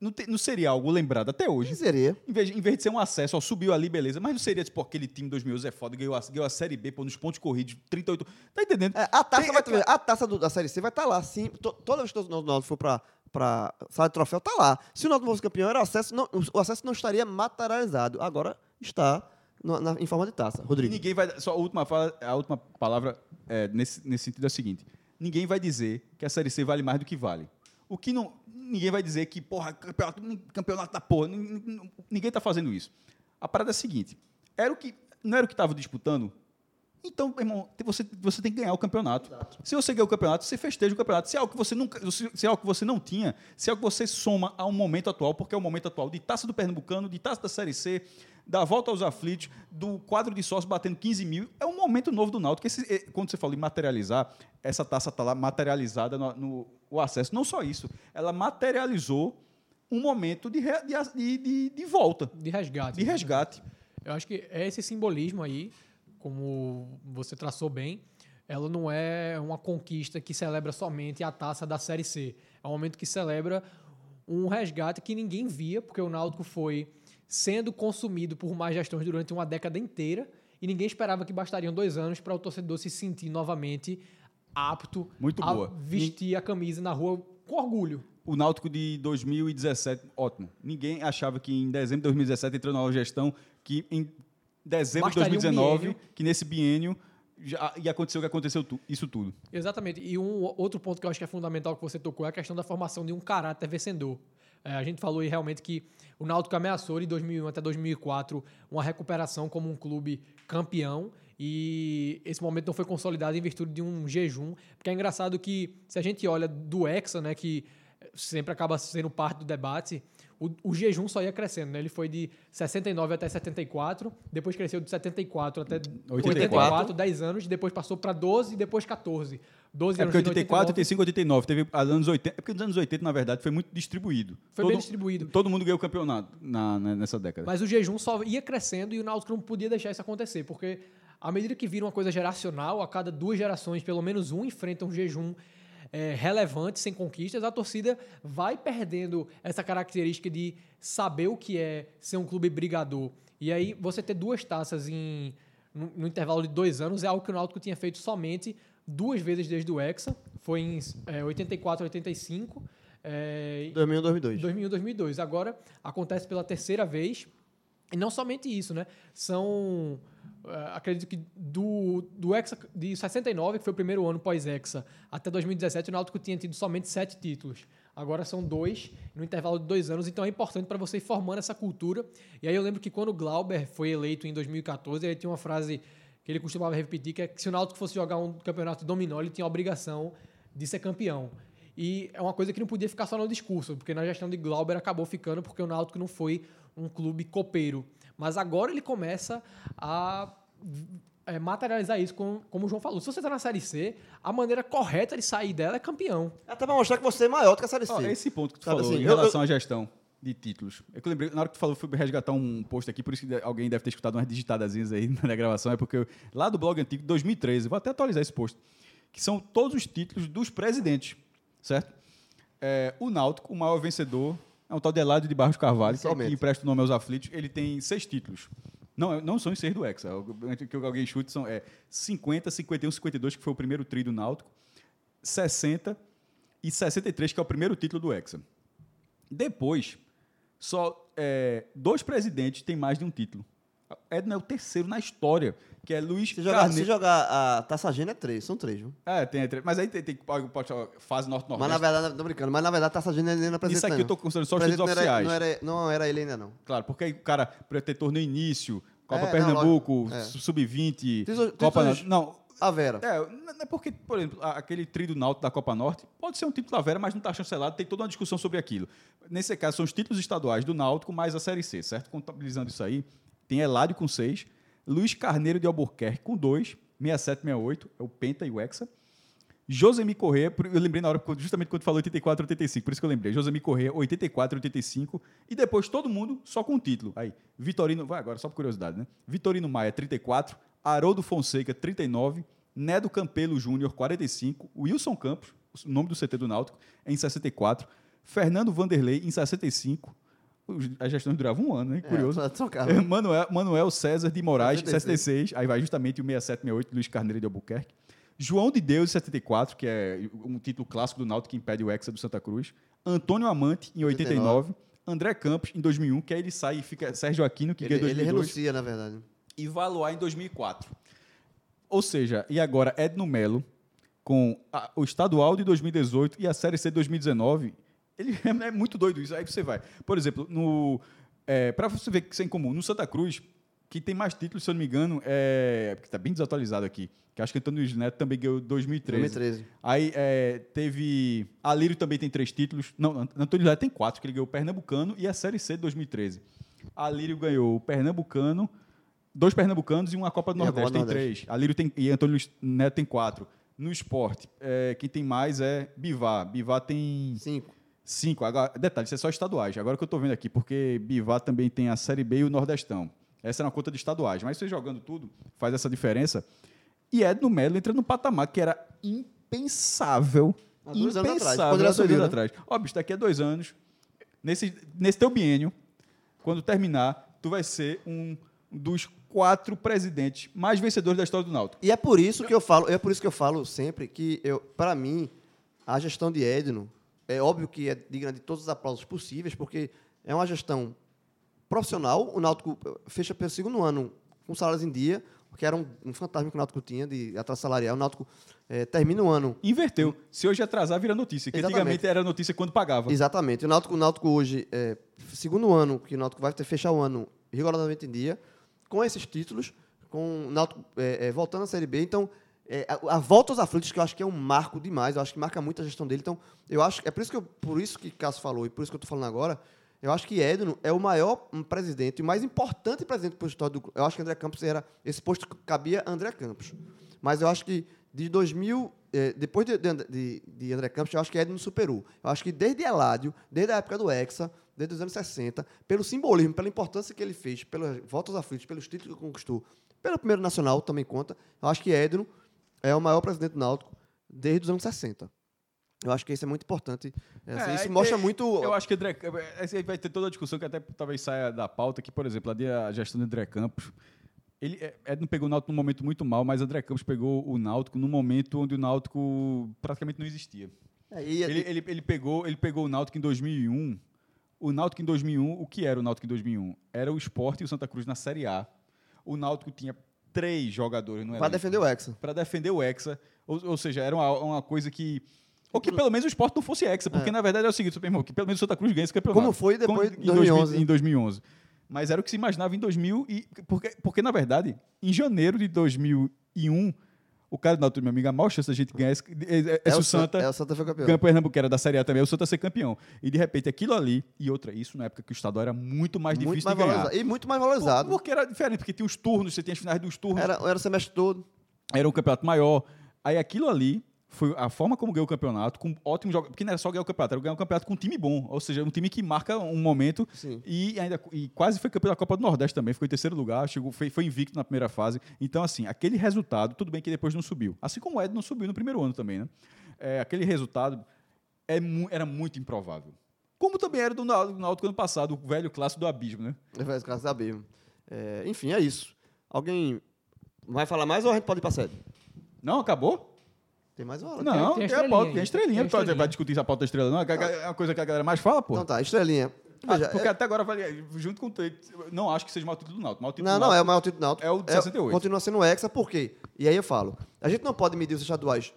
Não, te- não seria algo lembrado até hoje. Seria. Em vez, em vez de ser um acesso, ó, subiu ali, beleza. Mas não seria tipo aquele time 2011 é foda, ganhou a, ganhou a Série B, pô, nos pontos corridos, 38. Tá entendendo? É, a taça, Tem- vai ter- a taça do- da Série C vai estar lá, sim. To- toda vez que o Náutico for para para sala de troféu, tá lá. Se o Náutico fosse campeão, era o acesso, não, o acesso não estaria materializado. Agora está no- na- em forma de taça. E Rodrigo. ninguém vai. Só a última, fala, a última palavra é, nesse, nesse sentido é a seguinte: ninguém vai dizer que a Série C vale mais do que vale. O que não. Ninguém vai dizer que, porra, campeonato, campeonato da porra. nin- nin- Ninguém está fazendo isso. A parada é a seguinte: era o que, não era o que estava disputando? Então, irmão, você, você tem que ganhar o campeonato. Se você ganhar o campeonato, você festeja o campeonato. Se é algo que você nunca, se se é algo que você não tinha, se é algo que você soma ao momento atual, porque é o momento atual de taça do Pernambucano, de taça da Série C, da volta aos aflitos, do quadro de sócios batendo 15 mil, é um momento novo do Náutico. Esse, eh, quando você fala em materializar, essa taça está lá materializada no, no- o acesso. Não só isso, ela materializou um momento de, de, de, de- de volta, De resgate. de resgate. Eu acho que é esse simbolismo aí, como você traçou bem, ela não é uma conquista que celebra somente a taça da Série C. É um momento que celebra um resgate que ninguém via, porque o Náutico foi sendo consumido por más gestões durante uma década inteira e ninguém esperava que bastariam dois anos para o torcedor se sentir novamente apto Muito a boa. vestir a camisa na rua com orgulho. O Náutico de 2017, ótimo. Ninguém achava que em dezembro de 2017 entrou na nova gestão, que em dezembro Bastaria um de 2019, biênio. que nesse biênio já, ia acontecer o que aconteceu tu- isso tudo. Exatamente. E um outro ponto que eu acho que é fundamental que você tocou é a questão da formação de um caráter vencedor. É, a gente falou aí realmente que o Náutico ameaçou de 2001 até 2004 uma recuperação como um clube campeão e esse momento não foi consolidado em virtude de um jejum, porque é engraçado que se a gente olha do Hexa, né, que sempre acaba sendo parte do debate, o, o jejum só ia crescendo, né? Ele foi de 69 até 74, depois cresceu de 74 até 84. 84, 10 anos, depois passou para 12 e depois 14. 12 É porque de 84, 89. 85, 89. Teve anos 80. É porque nos anos 80, na verdade, foi muito distribuído. Foi todo, bem distribuído. Todo mundo ganhou o campeonato na, na- nessa década. Mas o jejum só ia crescendo e o Náutico não podia deixar isso acontecer, porque à medida que vira uma coisa geracional, a cada duas gerações, pelo menos um enfrenta um jejum é, relevante, sem conquistas, a torcida vai perdendo essa característica de saber o que é ser um clube brigador. E aí você ter duas taças em, no, no intervalo de dois anos é algo que o Náutico tinha feito somente duas vezes desde o Hexa, foi em é, 84, 85, é, 2001, 2002. 2001, 2002. Agora acontece pela terceira vez. E não somente isso, né? São. eh, acredito que do, do Hexa de 69, que foi o primeiro ano pós-Hexa, até 2017, o Náutico tinha tido somente sete títulos. Agora são dois, no intervalo de dois anos, então é importante para você ir formando essa cultura. E aí eu lembro que quando o Glauber foi eleito em 2014, ele tinha uma frase que ele costumava repetir, que é que se o Náutico fosse jogar um campeonato dominó, ele tinha a obrigação de ser campeão. E é uma coisa que não podia ficar só no discurso, porque na gestão de Glauber acabou ficando porque o Náutico não foi um clube copeiro. Mas agora ele começa a é, materializar isso, como, como o João falou. Se você está na Série C, a maneira correta de sair dela é campeão. Até pra mostrar que você é maior do que a Série C. Ó, esse ponto que tu Sabe falou assim, em eu- relação à gestão de títulos. É que eu lembrei, na hora que tu falou, fui resgatar um post aqui, por isso que alguém deve ter escutado umas digitadazinhas aí na gravação, é porque eu- lá do blog antigo, 2013, vou até atualizar esse post, que são todos os títulos dos presidentes, certo? É, o Náutico, o maior vencedor, é um tal de Eladio de Barros Carvalho, que, que empresta o nome aos aflitos, ele tem seis títulos. Não, não são os seis do Hexa, o que alguém chute são é, 50, 51, 52, que foi o primeiro tri do Náutico, 60 e 63, que é o primeiro título do Hexa. Depois, só é, dois presidentes têm mais de um título. Edna é o terceiro na história, que é Luiz Se jogar, se Carneiro. jogar a Taça Gênia é três, são três, viu? É, tem, tem, mas aí tem, tem fase Mas na verdade, tô brincando, mas na verdade a Taça Gênia ele não é presidente. Isso aqui não. eu tô considerando só os títulos oficiais. não, era, não era ele ainda, não. Claro, porque aí o cara para ter torneio início, Copa É, Pernambuco, é. Sub-20, Títulos- Copa... títulos- Não, A Vera. É, é porque, por exemplo, aquele tri do Náutico da Copa Norte pode ser um título da Vera, mas não está chancelado, tem toda uma discussão sobre aquilo. Nesse caso, são os títulos estaduais do Náutico mais a Série C, certo? Contabilizando isso aí, tem Eládio com 6, Luiz Carneiro de Albuquerque com 2, 67, 68, é o Penta e o Hexa. Josemi Corrêa, eu lembrei na hora, justamente quando falou 84, 85, por isso que eu lembrei. Josemi Corrêa, 84, 85. E depois todo mundo só com o título. Aí, Vitorino, vai agora, só por curiosidade, né? Vitorino Maia, 34. Haroldo Fonseca, 39. Nedo Campelo Júnior, 45. Wilson Campos, o nome do CT do Náutico, em 64. Fernando Vanderlei, em 65. Os- As gestões duravam um ano, né? Curioso. É, Manuel, Manuel César de Moraes, 76. 66. Aí vai justamente o 67, 68, Luiz Carneiro de Albuquerque. João de Deus, 74, que é um título clássico do Náutico que impede o Hexa do Santa Cruz. Antônio Amante, em 89. André Campos, em 2001, que aí ele sai e fica Sérgio Aquino, que Ele, ganha em ele 2002. renuncia, na verdade. E Valois, em 2004. Ou seja, e agora Edno Melo, com a- o estadual de 2018 e a Série C de 2019, ele é, é muito doido isso. Aí você vai. Por exemplo, no é, para você ver que isso é incomum, no Santa Cruz, que tem mais títulos, se eu não me engano, é, porque está bem desatualizado aqui, que acho que Antônio Neto também ganhou 2013. 2013. Aí é, teve. Alírio também tem três títulos. Não, Ant- Antônio Neto tem quatro, que ele ganhou o Pernambucano e a Série C de 2013. Alírio ganhou o Pernambucano, dois Pernambucanos e uma Copa do Nordeste, Copa tem do Nordeste. três. Alírio tem, e Antônio Neto tem quatro. No esporte, é, quem tem mais é Bivar. Bivar tem Cinco. Cinco. Agora, detalhe, isso é só estaduais. Agora que eu estou vendo aqui, porque Bivar também tem a Série B e o Nordestão. Essa é uma conta de estaduais. Mas você jogando tudo, faz essa diferença. E Edno Melo entra no patamar que era impensável. Há dois anos atrás, impensável. ele há dois anos né? atrás. Ó, bicho, daqui a dois anos, nesse, nesse teu biênio, quando terminar, tu vai ser um dos quatro presidentes mais vencedores da história do Náutico. E é por isso que eu falo, é por isso que eu falo sempre que eu, para mim, a gestão de Edno é óbvio que é digna de todos os aplausos possíveis, porque é uma gestão profissional. O Náutico eh, fecha pelo segundo ano com salários em dia, que era um, um fantasma que o Náutico tinha de atraso salarial. O Náutico eh, termina o ano Inverteu. Se hoje atrasar, vira notícia. Que Exatamente. antigamente era notícia quando pagava. Exatamente. O Náutico, o Náutico hoje, é, segundo ano que o Náutico vai ter fechar o ano rigorosamente em dia, com esses títulos, com o Náutico é, é, voltando à Série B. Então, é, a, a volta aos aflitos, que eu acho que é um marco demais, eu acho que marca muito a gestão dele. Então, eu acho é por isso que eu, por isso que Cássio falou e por isso que eu estou falando agora. Eu acho que Edno é o maior presidente, o mais importante presidente para a história do. Eu acho que André Campos era. Esse posto cabia a André Campos. Mas eu acho que de 2000, eh, depois de, de, de- de André Campos, eu acho que Edno superou. Eu acho que desde Eládio, desde a época do Hexa, desde os anos 60, pelo simbolismo, pela importância que ele fez, pelas voltas aflitos, pelos títulos que conquistou, pelo primeiro nacional também conta, eu acho que Edno é o maior presidente do Náutico desde os anos 60. Eu acho que isso é muito importante. É, assim, É, isso aí mostra tem- muito. Eu acho que André, aí vai ter toda a discussão que até talvez saia da pauta, que, por exemplo, a gestão do André Campos. Ele, é, Edno pegou o Náutico num momento muito mal, mas André Campos pegou o Náutico num momento onde o Náutico praticamente não existia. É, e- Ele, ele, ele, pegou, ele pegou o Náutico em 2001. O Náutico em 2001, o que era o Náutico em 2001? Era o Sport e o Santa Cruz na Série A. O Náutico tinha três jogadores no Para defender o Hexa. para defender o Hexa. Ou, ou seja, era uma, uma coisa que. Ou que pelo menos o esporte não fosse Hexa, porque na verdade é o seguinte, super irmão, que pelo menos o Santa Cruz ganha esse campeonato. Como foi depois Com- de 2011. Em 2011. Mas era o que se imaginava em 2000 e porque, porque na verdade, em janeiro de 2001, O cara do meu amigo, a maior chance da gente ganhar é, é, é, se o Santa, é o Santa foi campeão. Pernambuco era da Série A também, é o Santa ser campeão. E de repente aquilo ali, e outra, isso na época que o estadual era muito mais muito difícil mais de ganhar. E muito mais valorizado. Por- Porque era diferente, porque tinha os turnos, você tinha as finais dos turnos, Era, era o semestre todo. era um campeonato maior. Aí aquilo ali foi a forma como ganhou o campeonato, com ótimo jogo. Porque não era só ganhar o campeonato, era ganhar um campeonato com um time bom. Ou seja, um time que marca um momento Sim. e ainda e quase foi campeão da Copa do Nordeste também. Ficou em terceiro lugar, chegou, foi, foi invicto na primeira fase. Então, assim, aquele resultado, tudo bem que depois não subiu. Assim como o Ed não subiu no primeiro ano também, né? É, aquele resultado é mu- era muito improvável. Como também era do Náutico do ano passado, o velho clássico do abismo, né? Vai ficar sabendo. É, enfim, é isso. Alguém vai falar mais ou a gente pode ir pra sede? Não, acabou? Tem mais uma hora. Não, tem tem, a a pauta, estrelinha tem a estrelinha. Tem a Vai- estrelinha. Vai discutir essa pauta da estrela, não? É uma coisa que a galera mais fala, pô. Então tá, estrelinha. Ah, Veja, porque é- até agora, junto com o não acho que seja o maior título do Náutico. Maior título Não, do não, é o maior título do Náutico. É o de 68. Continua sendo o Hexa, por quê? E aí eu falo, a gente não pode medir os estaduais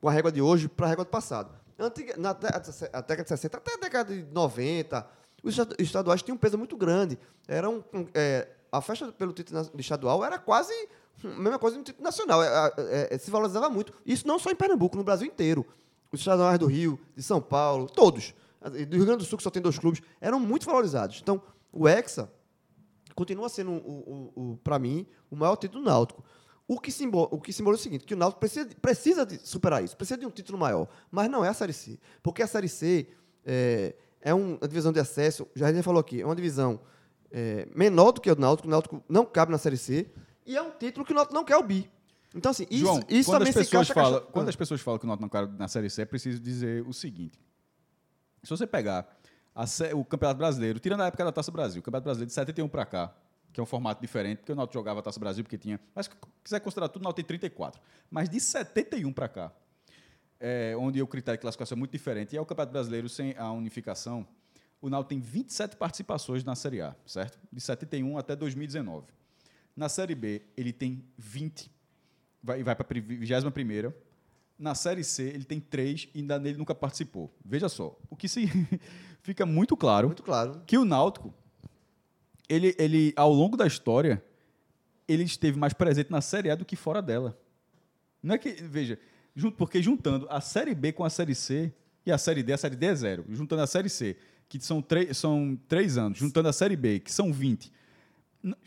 com a régua de hoje para a régua do passado. Antiga, na a década de 60 até a década de 90, os esta- estaduais tinham um peso muito grande. Era um, um- é, a festa pelo título estadual era quase a mesma coisa no título nacional. É, é, é, se valorizava muito. Isso não só em Pernambuco, no Brasil inteiro. Os estaduais do Rio, de São Paulo, todos. Do Rio Grande do Sul, que só tem dois clubes, eram muito valorizados. Então, o Hexa continua sendo, o, o, o, para mim, o maior título Náutico. O que, simbol, o que simboliza o seguinte, que o Náutico precisa, precisa de superar isso, precisa de um título maior, mas não é a Série C. Porque a Série C é, é um- uma divisão de acesso, já a gente falou aqui, é uma divisão é, menor do que o Náutico, o Náutico não cabe na Série C, e é um título que o Náutico não quer o bi. Então, assim, isso, João, isso também as se encaixa... falam, caixa- quando as pessoas falam que o Náutico não cabe na Série C, é preciso dizer o seguinte. Se você pegar a o Campeonato Brasileiro, tirando a época da Taça Brasil, o Campeonato Brasileiro de 71 para cá, que é um formato diferente, porque o Náutico jogava a Taça Brasil porque tinha... Mas se quiser considerar tudo, o Náutico tem 34. Mas de 71 para cá, é, onde o critério de classificação é muito diferente, e é o Campeonato Brasileiro sem a unificação, o Náutico tem 27 participações na Série A, certo? De 71 até 2019. Na Série B, ele tem 20, vai, vai para a 21 Na Série C, ele tem 3 e ainda nele nunca participou. Veja só, o que se fica muito claro Muito claro. que o Náutico, ele, ele, ao longo da história, ele esteve mais presente na Série A do que fora dela. Não é que, veja, jun- porque juntando a Série B com a Série C e a Série D, a Série D é zero. Juntando a Série C, que são, três são três anos, juntando a Série B, que são 20,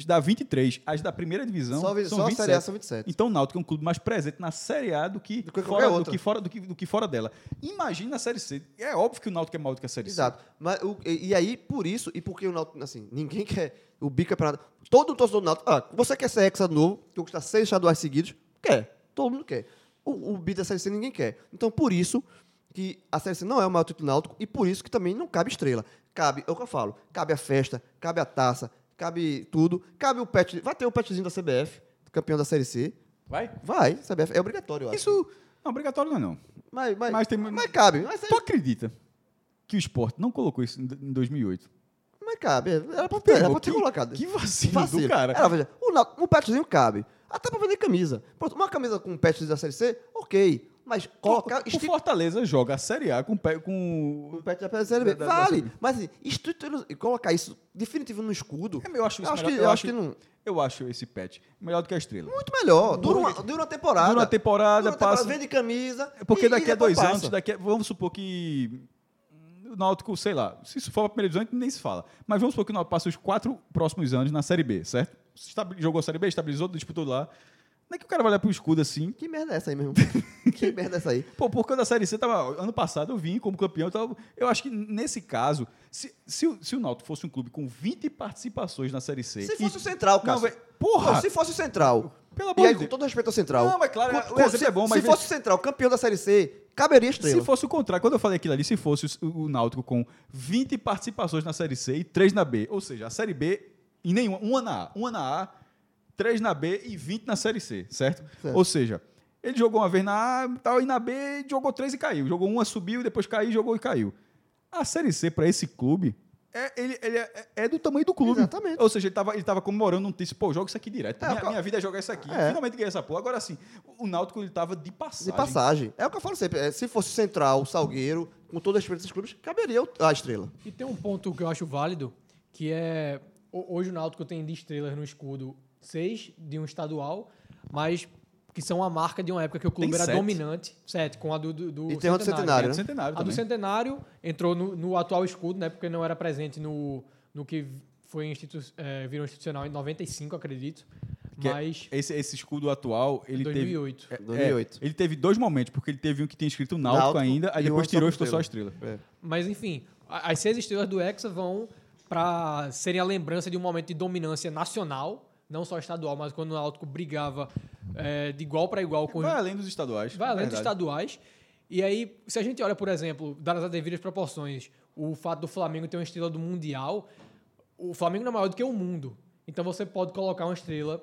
dá 23. As da primeira divisão Só, são só a 27. Série A são 27. Então o Náutico é um clube mais presente na Série A do que, Do que fora, do que fora do que, do que fora dela. Imagina na Série C. É óbvio que o Náutico é maior do que a Série Exato. Mas, o- e, e aí, por isso, e porque o Náutico, assim, ninguém quer o bicampeonato. Todo torcedor do Náutico, ah, você quer ser hexa de novo, que conquistar seis estaduais seguidos? Quer. Todo mundo quer. O, o bi da Série C ninguém quer. Então, por isso que a Série C não é o maior título do Náutico e por isso que também não cabe estrela. Cabe, é o que eu falo, cabe a festa, cabe a taça, cabe tudo, cabe o pet, vai ter o petzinho da CBF, campeão da Série C. Vai? Vai, CBF, é obrigatório, eu acho. Isso não, obrigatório não é não. Mas, mas, mas tem- mas cabe. Mas, Tu acredita que o esporte não colocou isso em em 2008? mas cabe. Era pra ter, era pra ter que, colocado. Que vacilo, Vacilo. do cara. Era, veja, o, um petzinho cabe. Até pra vender camisa. Pronto, uma camisa com um petzinho da Série C, ok. Mas colocar... o esti- Fortaleza joga a Série A com, pé- com um pet da Série B. Vale. Mas assim, instituir- e colocar isso definitivo no escudo... É, Eu acho isso eu acho melhor- que, eu acho- acho que não... Eu acho esse patch melhor do que a estrela. Muito melhor. Dura uma, dura uma temporada. Dura uma temporada, Dura uma temporada, passa- Vende camisa. Porque e- daqui a dois passa. anos, daqui a- vamos supor que o Náutico, sei lá, se isso for a primeira divisão, nem se fala. Mas vamos supor que o Náutico passa os quatro próximos anos na Série B, certo? Jogou a Série B, estabilizou, disputou lá. Não é que o cara vai olhar pro escudo assim. Que merda é essa aí mesmo? que merda é essa aí? Pô, por causa da Série C, tava, ano passado eu vim como campeão. Então, eu acho que nesse caso, se, se, o, se o Náutico fosse um clube com 20 participações na Série C. Se e- fosse o Central, velho, porra! Não, se fosse o Central. Pelo E amor aí, de com todo respeito ao Central. Não, mas claro, com- o se, é bom, mas Se fosse o Central campeão da Série C, caberia estrela. Se fosse o contrário, quando eu falei aquilo ali, se fosse o, o Náutico com 20 participações na Série C e 3 na B, ou seja, a Série B e nenhuma, uma na A, uma na A, 3 na B e 20 na Série C, certo? Certo. Ou seja, ele jogou uma vez na A, tal, e na B jogou 3 e caiu. Jogou uma, subiu, depois caiu, jogou e caiu. A Série C para esse clube é, ele, ele é, é do tamanho do clube. Exatamente. Ou seja, ele estava ele tava comemorando um título, pô, joga isso aqui direto. É, minha, ca- minha vida é jogar isso aqui. É. Finalmente ganhei essa porra. Agora sim, o Náutico ele tava de passagem. De passagem. É o que eu falo sempre. é, se fosse Central, o Salgueiro, com todo respeito a esses clubes, caberia a estrela. E tem um ponto que eu acho válido, que é ho- hoje o Náutico tem de estrelas no escudo seis de um estadual, mas que são a marca de uma época que o clube Tem era sete. dominante. Sete, com a do, do, do E tem centenário, É né? centenário A do. Centenário entrou no, no atual escudo, né? Porque não era presente no, no que foi institu eh, virou institucional em 95, acredito. Que é- Mas Esse, esse escudo atual, ele 2008. teve... é, 2008. ele teve dois momentos, porque ele teve um que tinha escrito Náutico, Náutico ainda, aí e depois tirou e ficou só a estrela. É. Mas enfim, as seis estrelas do Hexa vão para serem a lembrança de um momento de dominância nacional, não só estadual, mas quando o Náutico brigava eh, de igual para igual com os Vai além dos estaduais. vai além dos verdade. estaduais. E aí, se a gente olha, por exemplo, dadas as devidas proporções, o fato do Flamengo ter uma estrela do Mundial, o Flamengo não é maior do que o mundo. Então você pode colocar uma estrela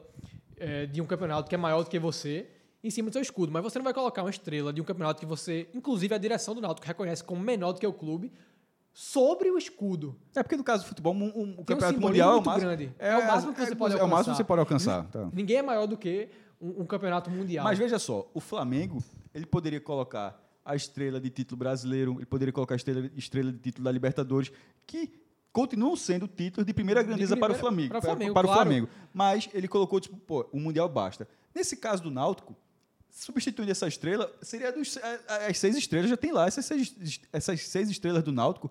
eh, de um campeonato que é maior do que você em cima do seu escudo. Mas você não vai colocar uma estrela de um campeonato que você, inclusive a direção do Náutico, reconhece como menor do que o clube, sobre o escudo. É porque no caso do futebol, um- um- o um campeonato simbolismo mundial é o máximo. grande. É o máximo que você pode É o máximo que alcançar. você pode alcançar. tá. Ninguém é maior do que um, um campeonato mundial. Mas veja só, o Flamengo, ele poderia colocar a estrela de título brasileiro, ele poderia colocar a estrela, estrela de título da Libertadores, que continuam sendo títulos de primeira De grandeza para o primeira- Flamengo. para o para- Flamengo, para o claro. Flamengo. Mas ele colocou, tipo, pô, o Mundial basta. Nesse caso do Náutico, substituindo essa estrela, seria dos, a- a- as seis estrelas, já tem lá, essas seis, essas seis estrelas do Náutico,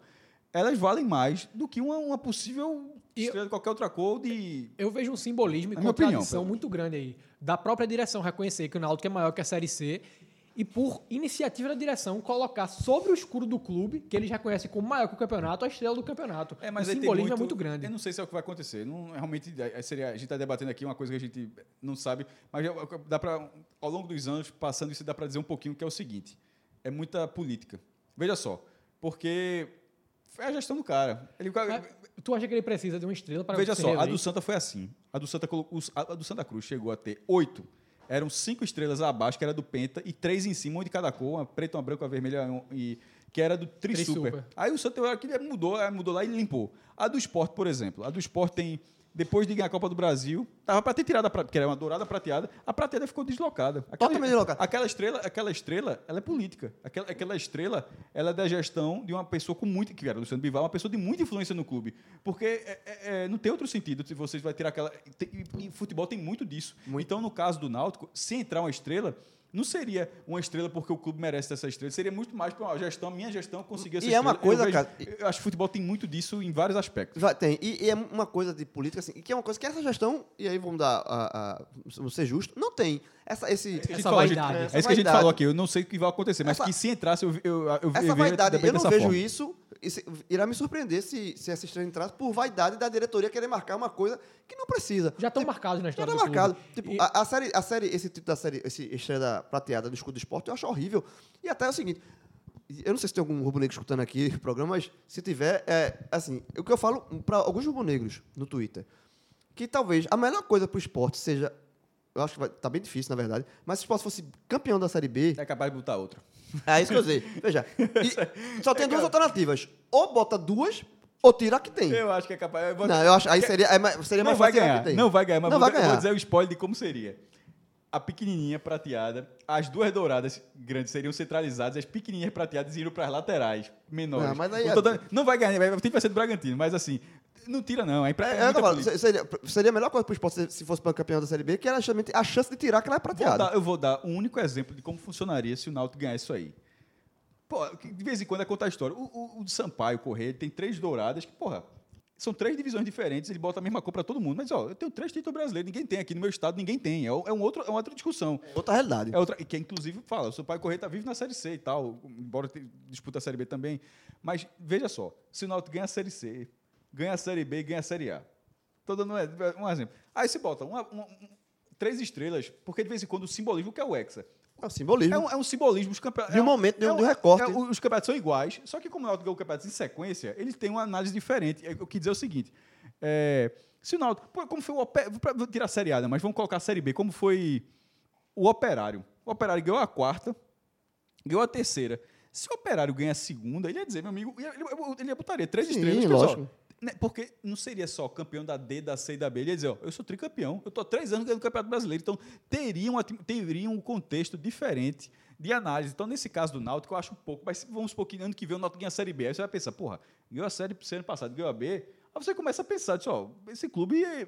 elas valem mais do que uma, uma possível E- estrela de qualquer outra cor de... Eu vejo um simbolismo e opinião, contradição pelo- muito grande aí. Da própria direção reconhecer que o Náutico é maior que a Série C e por iniciativa da direção colocar sobre o escuro do clube, que eles reconhecem como maior que o campeonato, a estrela do campeonato. É, mas o aí tem simbolismo é muito grande. Eu não sei se é o que vai acontecer. Não, realmente, é, seria, a gente está debatendo aqui uma coisa que a gente não sabe, mas dá para, ao longo dos anos, passando isso, dá para dizer um pouquinho que é o seguinte: é muita política. Veja só, porque foi a gestão do cara. Ele, Mas tu acha que ele precisa de uma estrela para veja só, a do Santa foi assim. A do Santa a do Santa Cruz chegou a ter oito. Eram cinco estrelas abaixo, que era do Penta, e três em cima, uma de cada cor, uma preta, uma branca, uma vermelha, um- e, que era do Tri Super. Tri-Super. Aí o Santa mudou, mudou lá e limpou. A do Sport, por exemplo. A do Sport tem, depois de ganhar a Copa do Brasil, tava para ter tirado a prata, que era uma dourada prateada, a prateada ficou deslocada. Aquela, Totalmente deslocada. Aquela estrela, aquela estrela, ela é política. Aquela, aquela estrela, ela é da gestão de uma pessoa com muito, que era Luciano Bivar, uma pessoa de muita influência no clube. Porque é- é- é, não tem outro sentido se vocês vai tirar aquela. tem- e, e futebol tem muito disso. Então, no caso do Náutico, se entrar uma estrela. Não seria uma estrela porque o clube merece essa estrela, seria muito mais para a gestão, minha gestão conseguir essa E é uma estrela. Eu coisa, vejo- cara, Eu acho que futebol tem muito disso em vários aspectos. Vai, tem. E, e é uma coisa de política, assim, que é uma coisa que essa gestão, e aí vamos dar a, a, vamos ser justo, não tem. Essa, esse, É Essa falou, a gente- vaidade. É Essa isso que a gente vaidade. falou aqui. Eu não sei o que vai acontecer, mas Essa- que se entrasse, eu, eu, eu, eu essa vaidade, eu não vejo forma. isso. isso irá me surpreender se, se essa estrela entrasse por vaidade da diretoria querer marcar uma coisa que não precisa. Já estão Tipo, marcados na Já história tá do marcado. clube. Tipo, E- a, a série, a série, esse título da série, esse estrela prateada do escudo do esporte, eu acho horrível. E até é o seguinte. Eu não sei se tem algum rubro-negro escutando aqui o programa, mas se tiver, é assim, o que eu falo para alguns rubro-negros no Twitter, que talvez a melhor coisa para o esporte seja, eu acho que vai, tá bem difícil, na verdade, mas se o esporte fosse campeão da Série B, É capaz de botar outra. é isso que eu sei. Veja, só tem duas alternativas. Ou bota duas, ou tira que tem. Eu acho que é capaz. eu vou- Não, eu acho, aí seria, é mais- seria não mais vai ganhar. que tem. Não vai ganhar, mas Não vou, vai vou ganhar. dizer o spoiler de como seria. A pequenininha prateada, as duas douradas grandes seriam centralizadas, as pequenininhas prateadas iriam para as laterais menores. Não, mas aí é- dando- não vai ganhar, vai, tem que vai ser do Bragantino, mas assim, não tira não. É, É, é política. seria, seria a melhor coisa pro esporte se- se fosse para campeão da Série B, que era justamente a chance de tirar aquela Vou prateada. dar- eu vou dar um único exemplo de como funcionaria se o Náutico ganhasse isso aí. Pô, de vez em quando é contar a história. O, o, o Sampaio Correia tem três douradas que, porra, são três divisões diferentes, ele bota a mesma cor para todo mundo. Mas, ó, eu tenho três títulos brasileiros, ninguém tem aqui no meu estado, ninguém tem. É, é um outro, é uma outra discussão. Outra realidade. É outra, que inclusive fala, o Sampaio Correia tá vivo na Série C e tal, embora disputa a Série B também. Mas veja só, se o Náutico ganha a Série C, ganha a Série B e ganha a Série A. Tô dando um, um exemplo. Aí você bota uma- uma- um- três estrelas, porque de vez em quando o simbolismo que é o Hexa. É o simbolismo. É um, é um simbolismo. Os campe... De um é momento, de um- é um recorte. é um- os campeonatos são iguais, só que como o Náutico ganhou o campeonato em sequência, eles têm uma análise diferente. Eu quis dizer o seguinte, é, se o Náutico... Como foi o. Vou tirar a Série A, né, mas vamos colocar a Série B. Como foi o Operário? O Operário ganhou a quarta, ganhou a terceira. Se o Operário ganha a segunda, ele ia dizer, meu amigo, ele, ele, ele ia botaria três Sim, estrelas. lógico. né, Porque não seria só campeão da D, da C e da B. Ele ia dizer, ó, eu sou tricampeão, eu estou há três anos ganhando o Campeonato Brasileiro. Então, teria, uma, teria um contexto diferente de análise. Então, nesse caso do Náutico, eu acho um pouco. Mas vamos supor que ano que vem o Náutico ganha a Série B. Aí você vai pensar, porra, ganhou a Série ano passado, ganhou a B. Aí você começa a pensar, diz, ó, esse clube é,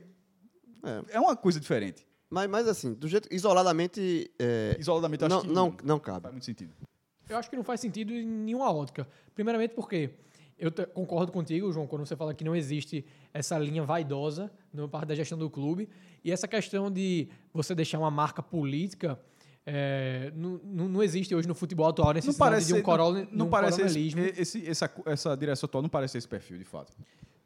É. é uma coisa diferente. Mas, mas assim, do jeito isoladamente. é, Isoladamente, eu acho não, que não, não cabe. faz muito sentido. Eu acho que não faz sentido em nenhuma ótica. Primeiramente porque eu concordo contigo, João, quando você fala que não existe essa linha vaidosa no parte da gestão do clube. E essa questão de você deixar uma marca política é, não, não, existe hoje no futebol atual Não parece, de um, corol, não, não um parece esse, esse- essa, essa direção atual não parece esse perfil, de fato.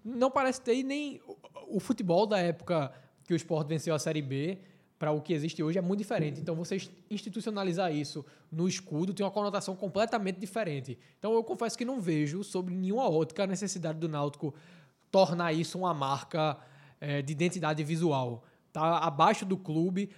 Não parece ter nem. O, o futebol da época que o esporte venceu a Série B para o que existe hoje é muito diferente. Então, você institucionalizar isso no escudo tem uma conotação completamente diferente. Então, eu confesso que não vejo, sobre nenhuma ótica, a necessidade do Náutico tornar isso uma marca eh, de identidade visual. Tá abaixo do clube.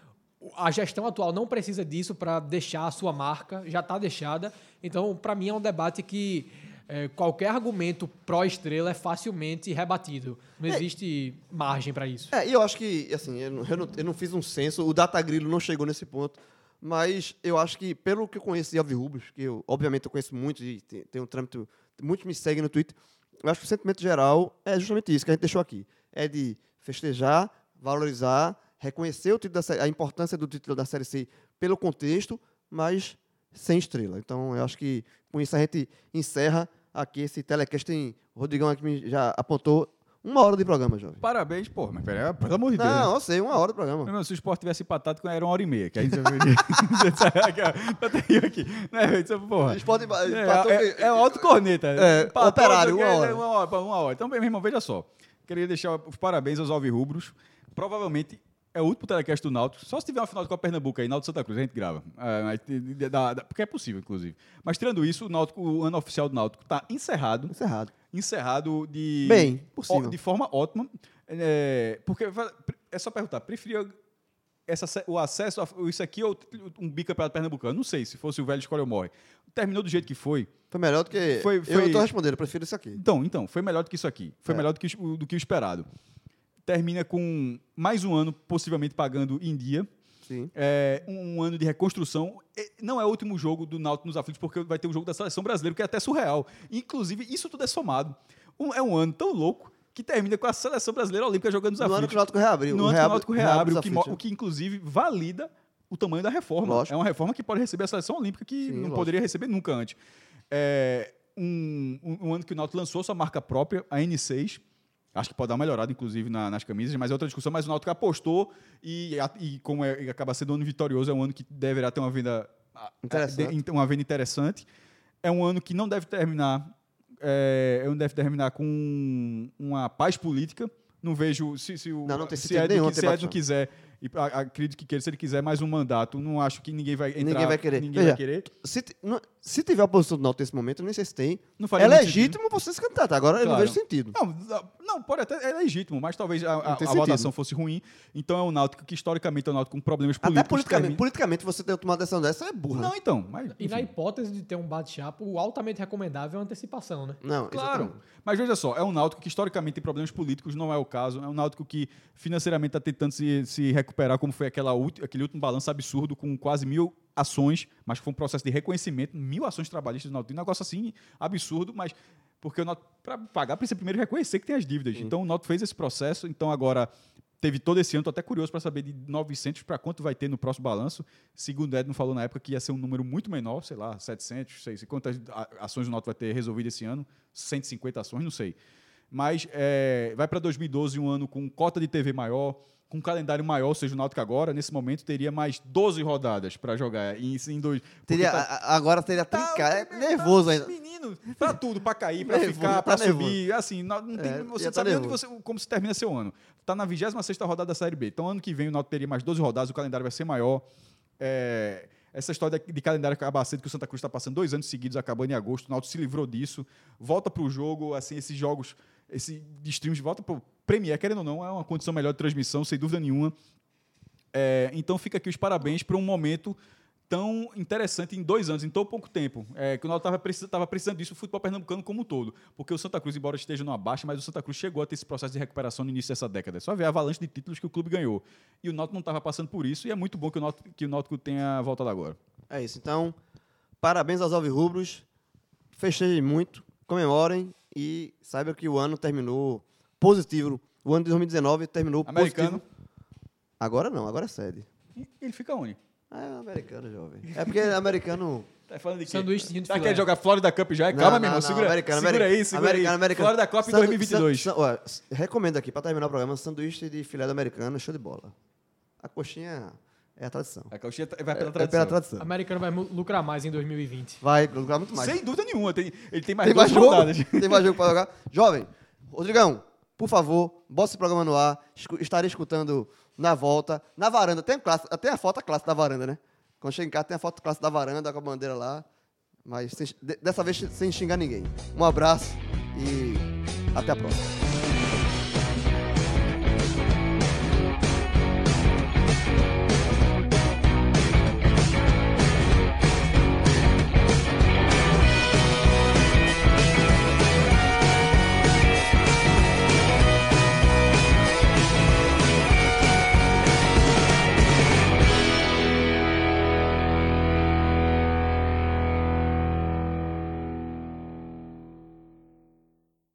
A gestão atual não precisa disso para deixar a sua marca, já está deixada. Então, para mim, é um debate que eh, qualquer argumento pró-estrela é facilmente rebatido. Não existe margem para isso. É, e eu acho que, assim, eu não, eu não- eu não fiz um censo, o Datagrilo não chegou nesse ponto, mas eu acho que, pelo que eu conheço de Alvirrubros, que eu, obviamente, eu conheço muito e tem, tem um trâmite, muitos me seguem no Twitter, eu acho que o sentimento geral é justamente isso que a gente deixou aqui. É de festejar, valorizar, reconhecer o título da a importância do título da Série C pelo contexto, mas sem estrela. Então, eu acho que com isso a gente encerra aqui esse telecast. Tem, o Rodrigão aqui já apontou uma hora de programa, jovem. Parabéns, pô, mas peraí, pelo amor de Deus. Não, né? eu sei, uma hora do programa. Irmão, se o esporte tivesse empatado, era uma hora e meia. Que aí você veria. aqui. Né, isso, porra. O É, empatou é, é o alto corneta. É, Empatou, operário, não uma hora. Uma hora, uma hora. Então, meu irmão, veja só. Queria deixar os parabéns aos alvirrubros. Provavelmente é o último telecast do Náutico. Só se tiver uma final de Copa Pernambuco aí, Náutico Santa Cruz, a gente grava. É, da- da- porque é possível, inclusive. Mas tirando isso, o, Náutico, o ano oficial do Náutico está encerrado Encerrado. encerrado de Bem, possível. de forma ótima é, porque é só perguntar preferia essa, o acesso a isso aqui ou um bicampeonato pernambucano não sei se fosse o velho escolhe ou morre terminou do jeito que foi Foi melhor do que. Foi- Eu foi- tô respondendo, eu prefiro isso aqui. então então foi melhor do que isso aqui foi É. melhor do que, do que o esperado termina com mais um ano possivelmente pagando em dia é, um, um ano de reconstrução. Não é o último jogo do Náutico nos aflitos, porque vai ter o jogo da seleção brasileira, que é até surreal. Inclusive, isso tudo é somado. Um- é um ano tão louco que termina com a seleção brasileira olímpica jogando nos No ano aflitos. que o Náutico reabriu. No ano que o reabre- Náutico reabre, o que, o que inclusive valida o tamanho da reforma. Lógico. É uma reforma que pode receber a seleção olímpica que Sim, não lógico. poderia receber nunca antes. É um, um- um ano que o Náutico lançou sua marca própria, a N6. Acho que pode dar uma melhorada, inclusive, na- nas camisas, mas é outra discussão. Mas o Náutico apostou e, a- e como é- acaba sendo um ano vitorioso, é um ano que deverá ter uma venda, Interessante. de- uma venda interessante. É um ano que não deve terminar, é, não deve terminar com uma paz política. Não vejo se, se o Não, não se Edno, que- se Edno batido. quiser, e a- acredito que queira, se ele quiser mais um mandato, não acho que ninguém vai entrar. Ninguém vai querer. Ninguém Veja, vai querer. Se, não- se tiver a posição do Náutico nesse momento, nem sei se tem. Não faria É legítimo você se candidatar. Agora eu não Claro. vejo sentido. Não, não, pode até, é legítimo, mas talvez a, a, a sentido. votação fosse ruim. Então é um Náutico que historicamente é um Náutico com problemas Até políticos. politicamente, termina- politicamente você ter tomado uma decisão dessa é burra. Não, então, mas E na hipótese de ter um bate-chapa, o altamente recomendável é a antecipação, né? Não, Claro. exatamente. Mas veja só, é um Náutico que historicamente tem problemas políticos, não é o caso. É um Náutico que financeiramente está tentando se, se recuperar, como foi aquela ulti- aquele último balanço absurdo com quase mil ações, mas foi um processo de reconhecimento, mil ações trabalhistas do Náutico. Um negócio assim absurdo, mas porque o Náutico, para pagar, precisa primeiro reconhecer que tem as dívidas. Então o Náutico fez esse processo, então agora teve todo esse ano, estou até curioso para saber de 900 para quanto vai ter no próximo balanço. Segundo o Edno falou na época que ia ser um número muito menor, sei lá, 700, sei, sei quantas ações o Náutico vai ter resolvido esse ano, 150 ações, não sei. Mas é, vai para 2012 um ano com cota de TV maior, com um calendário maior, ou seja, o Náutico agora, nesse momento, teria mais 12 rodadas para jogar. Em, em dois, Teria, tá- a- agora teria Tá, trincar. É tá, nervoso ainda. Menino, pra tudo, pra cair, Nervoso, ficar, tá nervoso. subir. Assim, não, não tem, É, você tá sabe onde você, como se termina seu ano. Tá na 26 rodada da Série B. Então, ano que vem, o Náutico teria mais 12 rodadas, o calendário vai ser maior. É, essa história de, de calendário acabar cedo, que o Santa Cruz está passando dois anos seguidos, acabando em agosto, o Náutico se livrou disso, volta para o jogo, assim, esses jogos, esse de streams, volta para o Premier, querendo ou não, é uma condição melhor de transmissão, sem dúvida nenhuma. É, então fica aqui os parabéns para um momento tão interessante em dois anos, em tão pouco tempo. É, que o Náutico estava precisando, precisando disso, o futebol pernambucano como um todo. Porque o Santa Cruz, embora esteja numa baixa, mas o Santa Cruz chegou a ter esse processo de recuperação no início dessa década. É só ver a avalanche de títulos que o clube ganhou. E o Náutico não estava passando por isso, e é muito bom que o Náutico, que o Náutico tenha voltado agora. É isso. Então, parabéns aos alvirrubros. Festejem muito, comemorem e saibam que o ano terminou positivo. O ano de 2019 terminou Americano. positivo. Agora não, agora é sede. E ele fica onde? É americano, jovem. É porque americano. Tá falando de quê? Sanduíche de Tá querendo jogar Florida Cup já? Não, Calma, meu irmão. Segura, americano, segura americano, aí, segura americano, aí. americano. Florida Cup Sandu- 2022. san- san- s- recomendo aqui, pra terminar o programa, sanduíche de filé do americano, show de bola. A coxinha é a tradição. A coxinha vai É, pela é tradição. pela tradição. O americano vai lucrar mais em 2020. Vai lucrar muito mais. Sem dúvida nenhuma. Tem, ele tem mais Tem mais jogo? Tem mais jogo pra jogar? Jovem, Rodrigão, por favor, bota esse programa no ar. Estarei escutando na volta, na varanda. Tem, classe, tem a foto clássica da varanda, né? Quando chega em casa, tem a foto clássica da varanda com a bandeira lá. Mas sem- de- dessa vez sem xingar ninguém. Um abraço e até a próxima.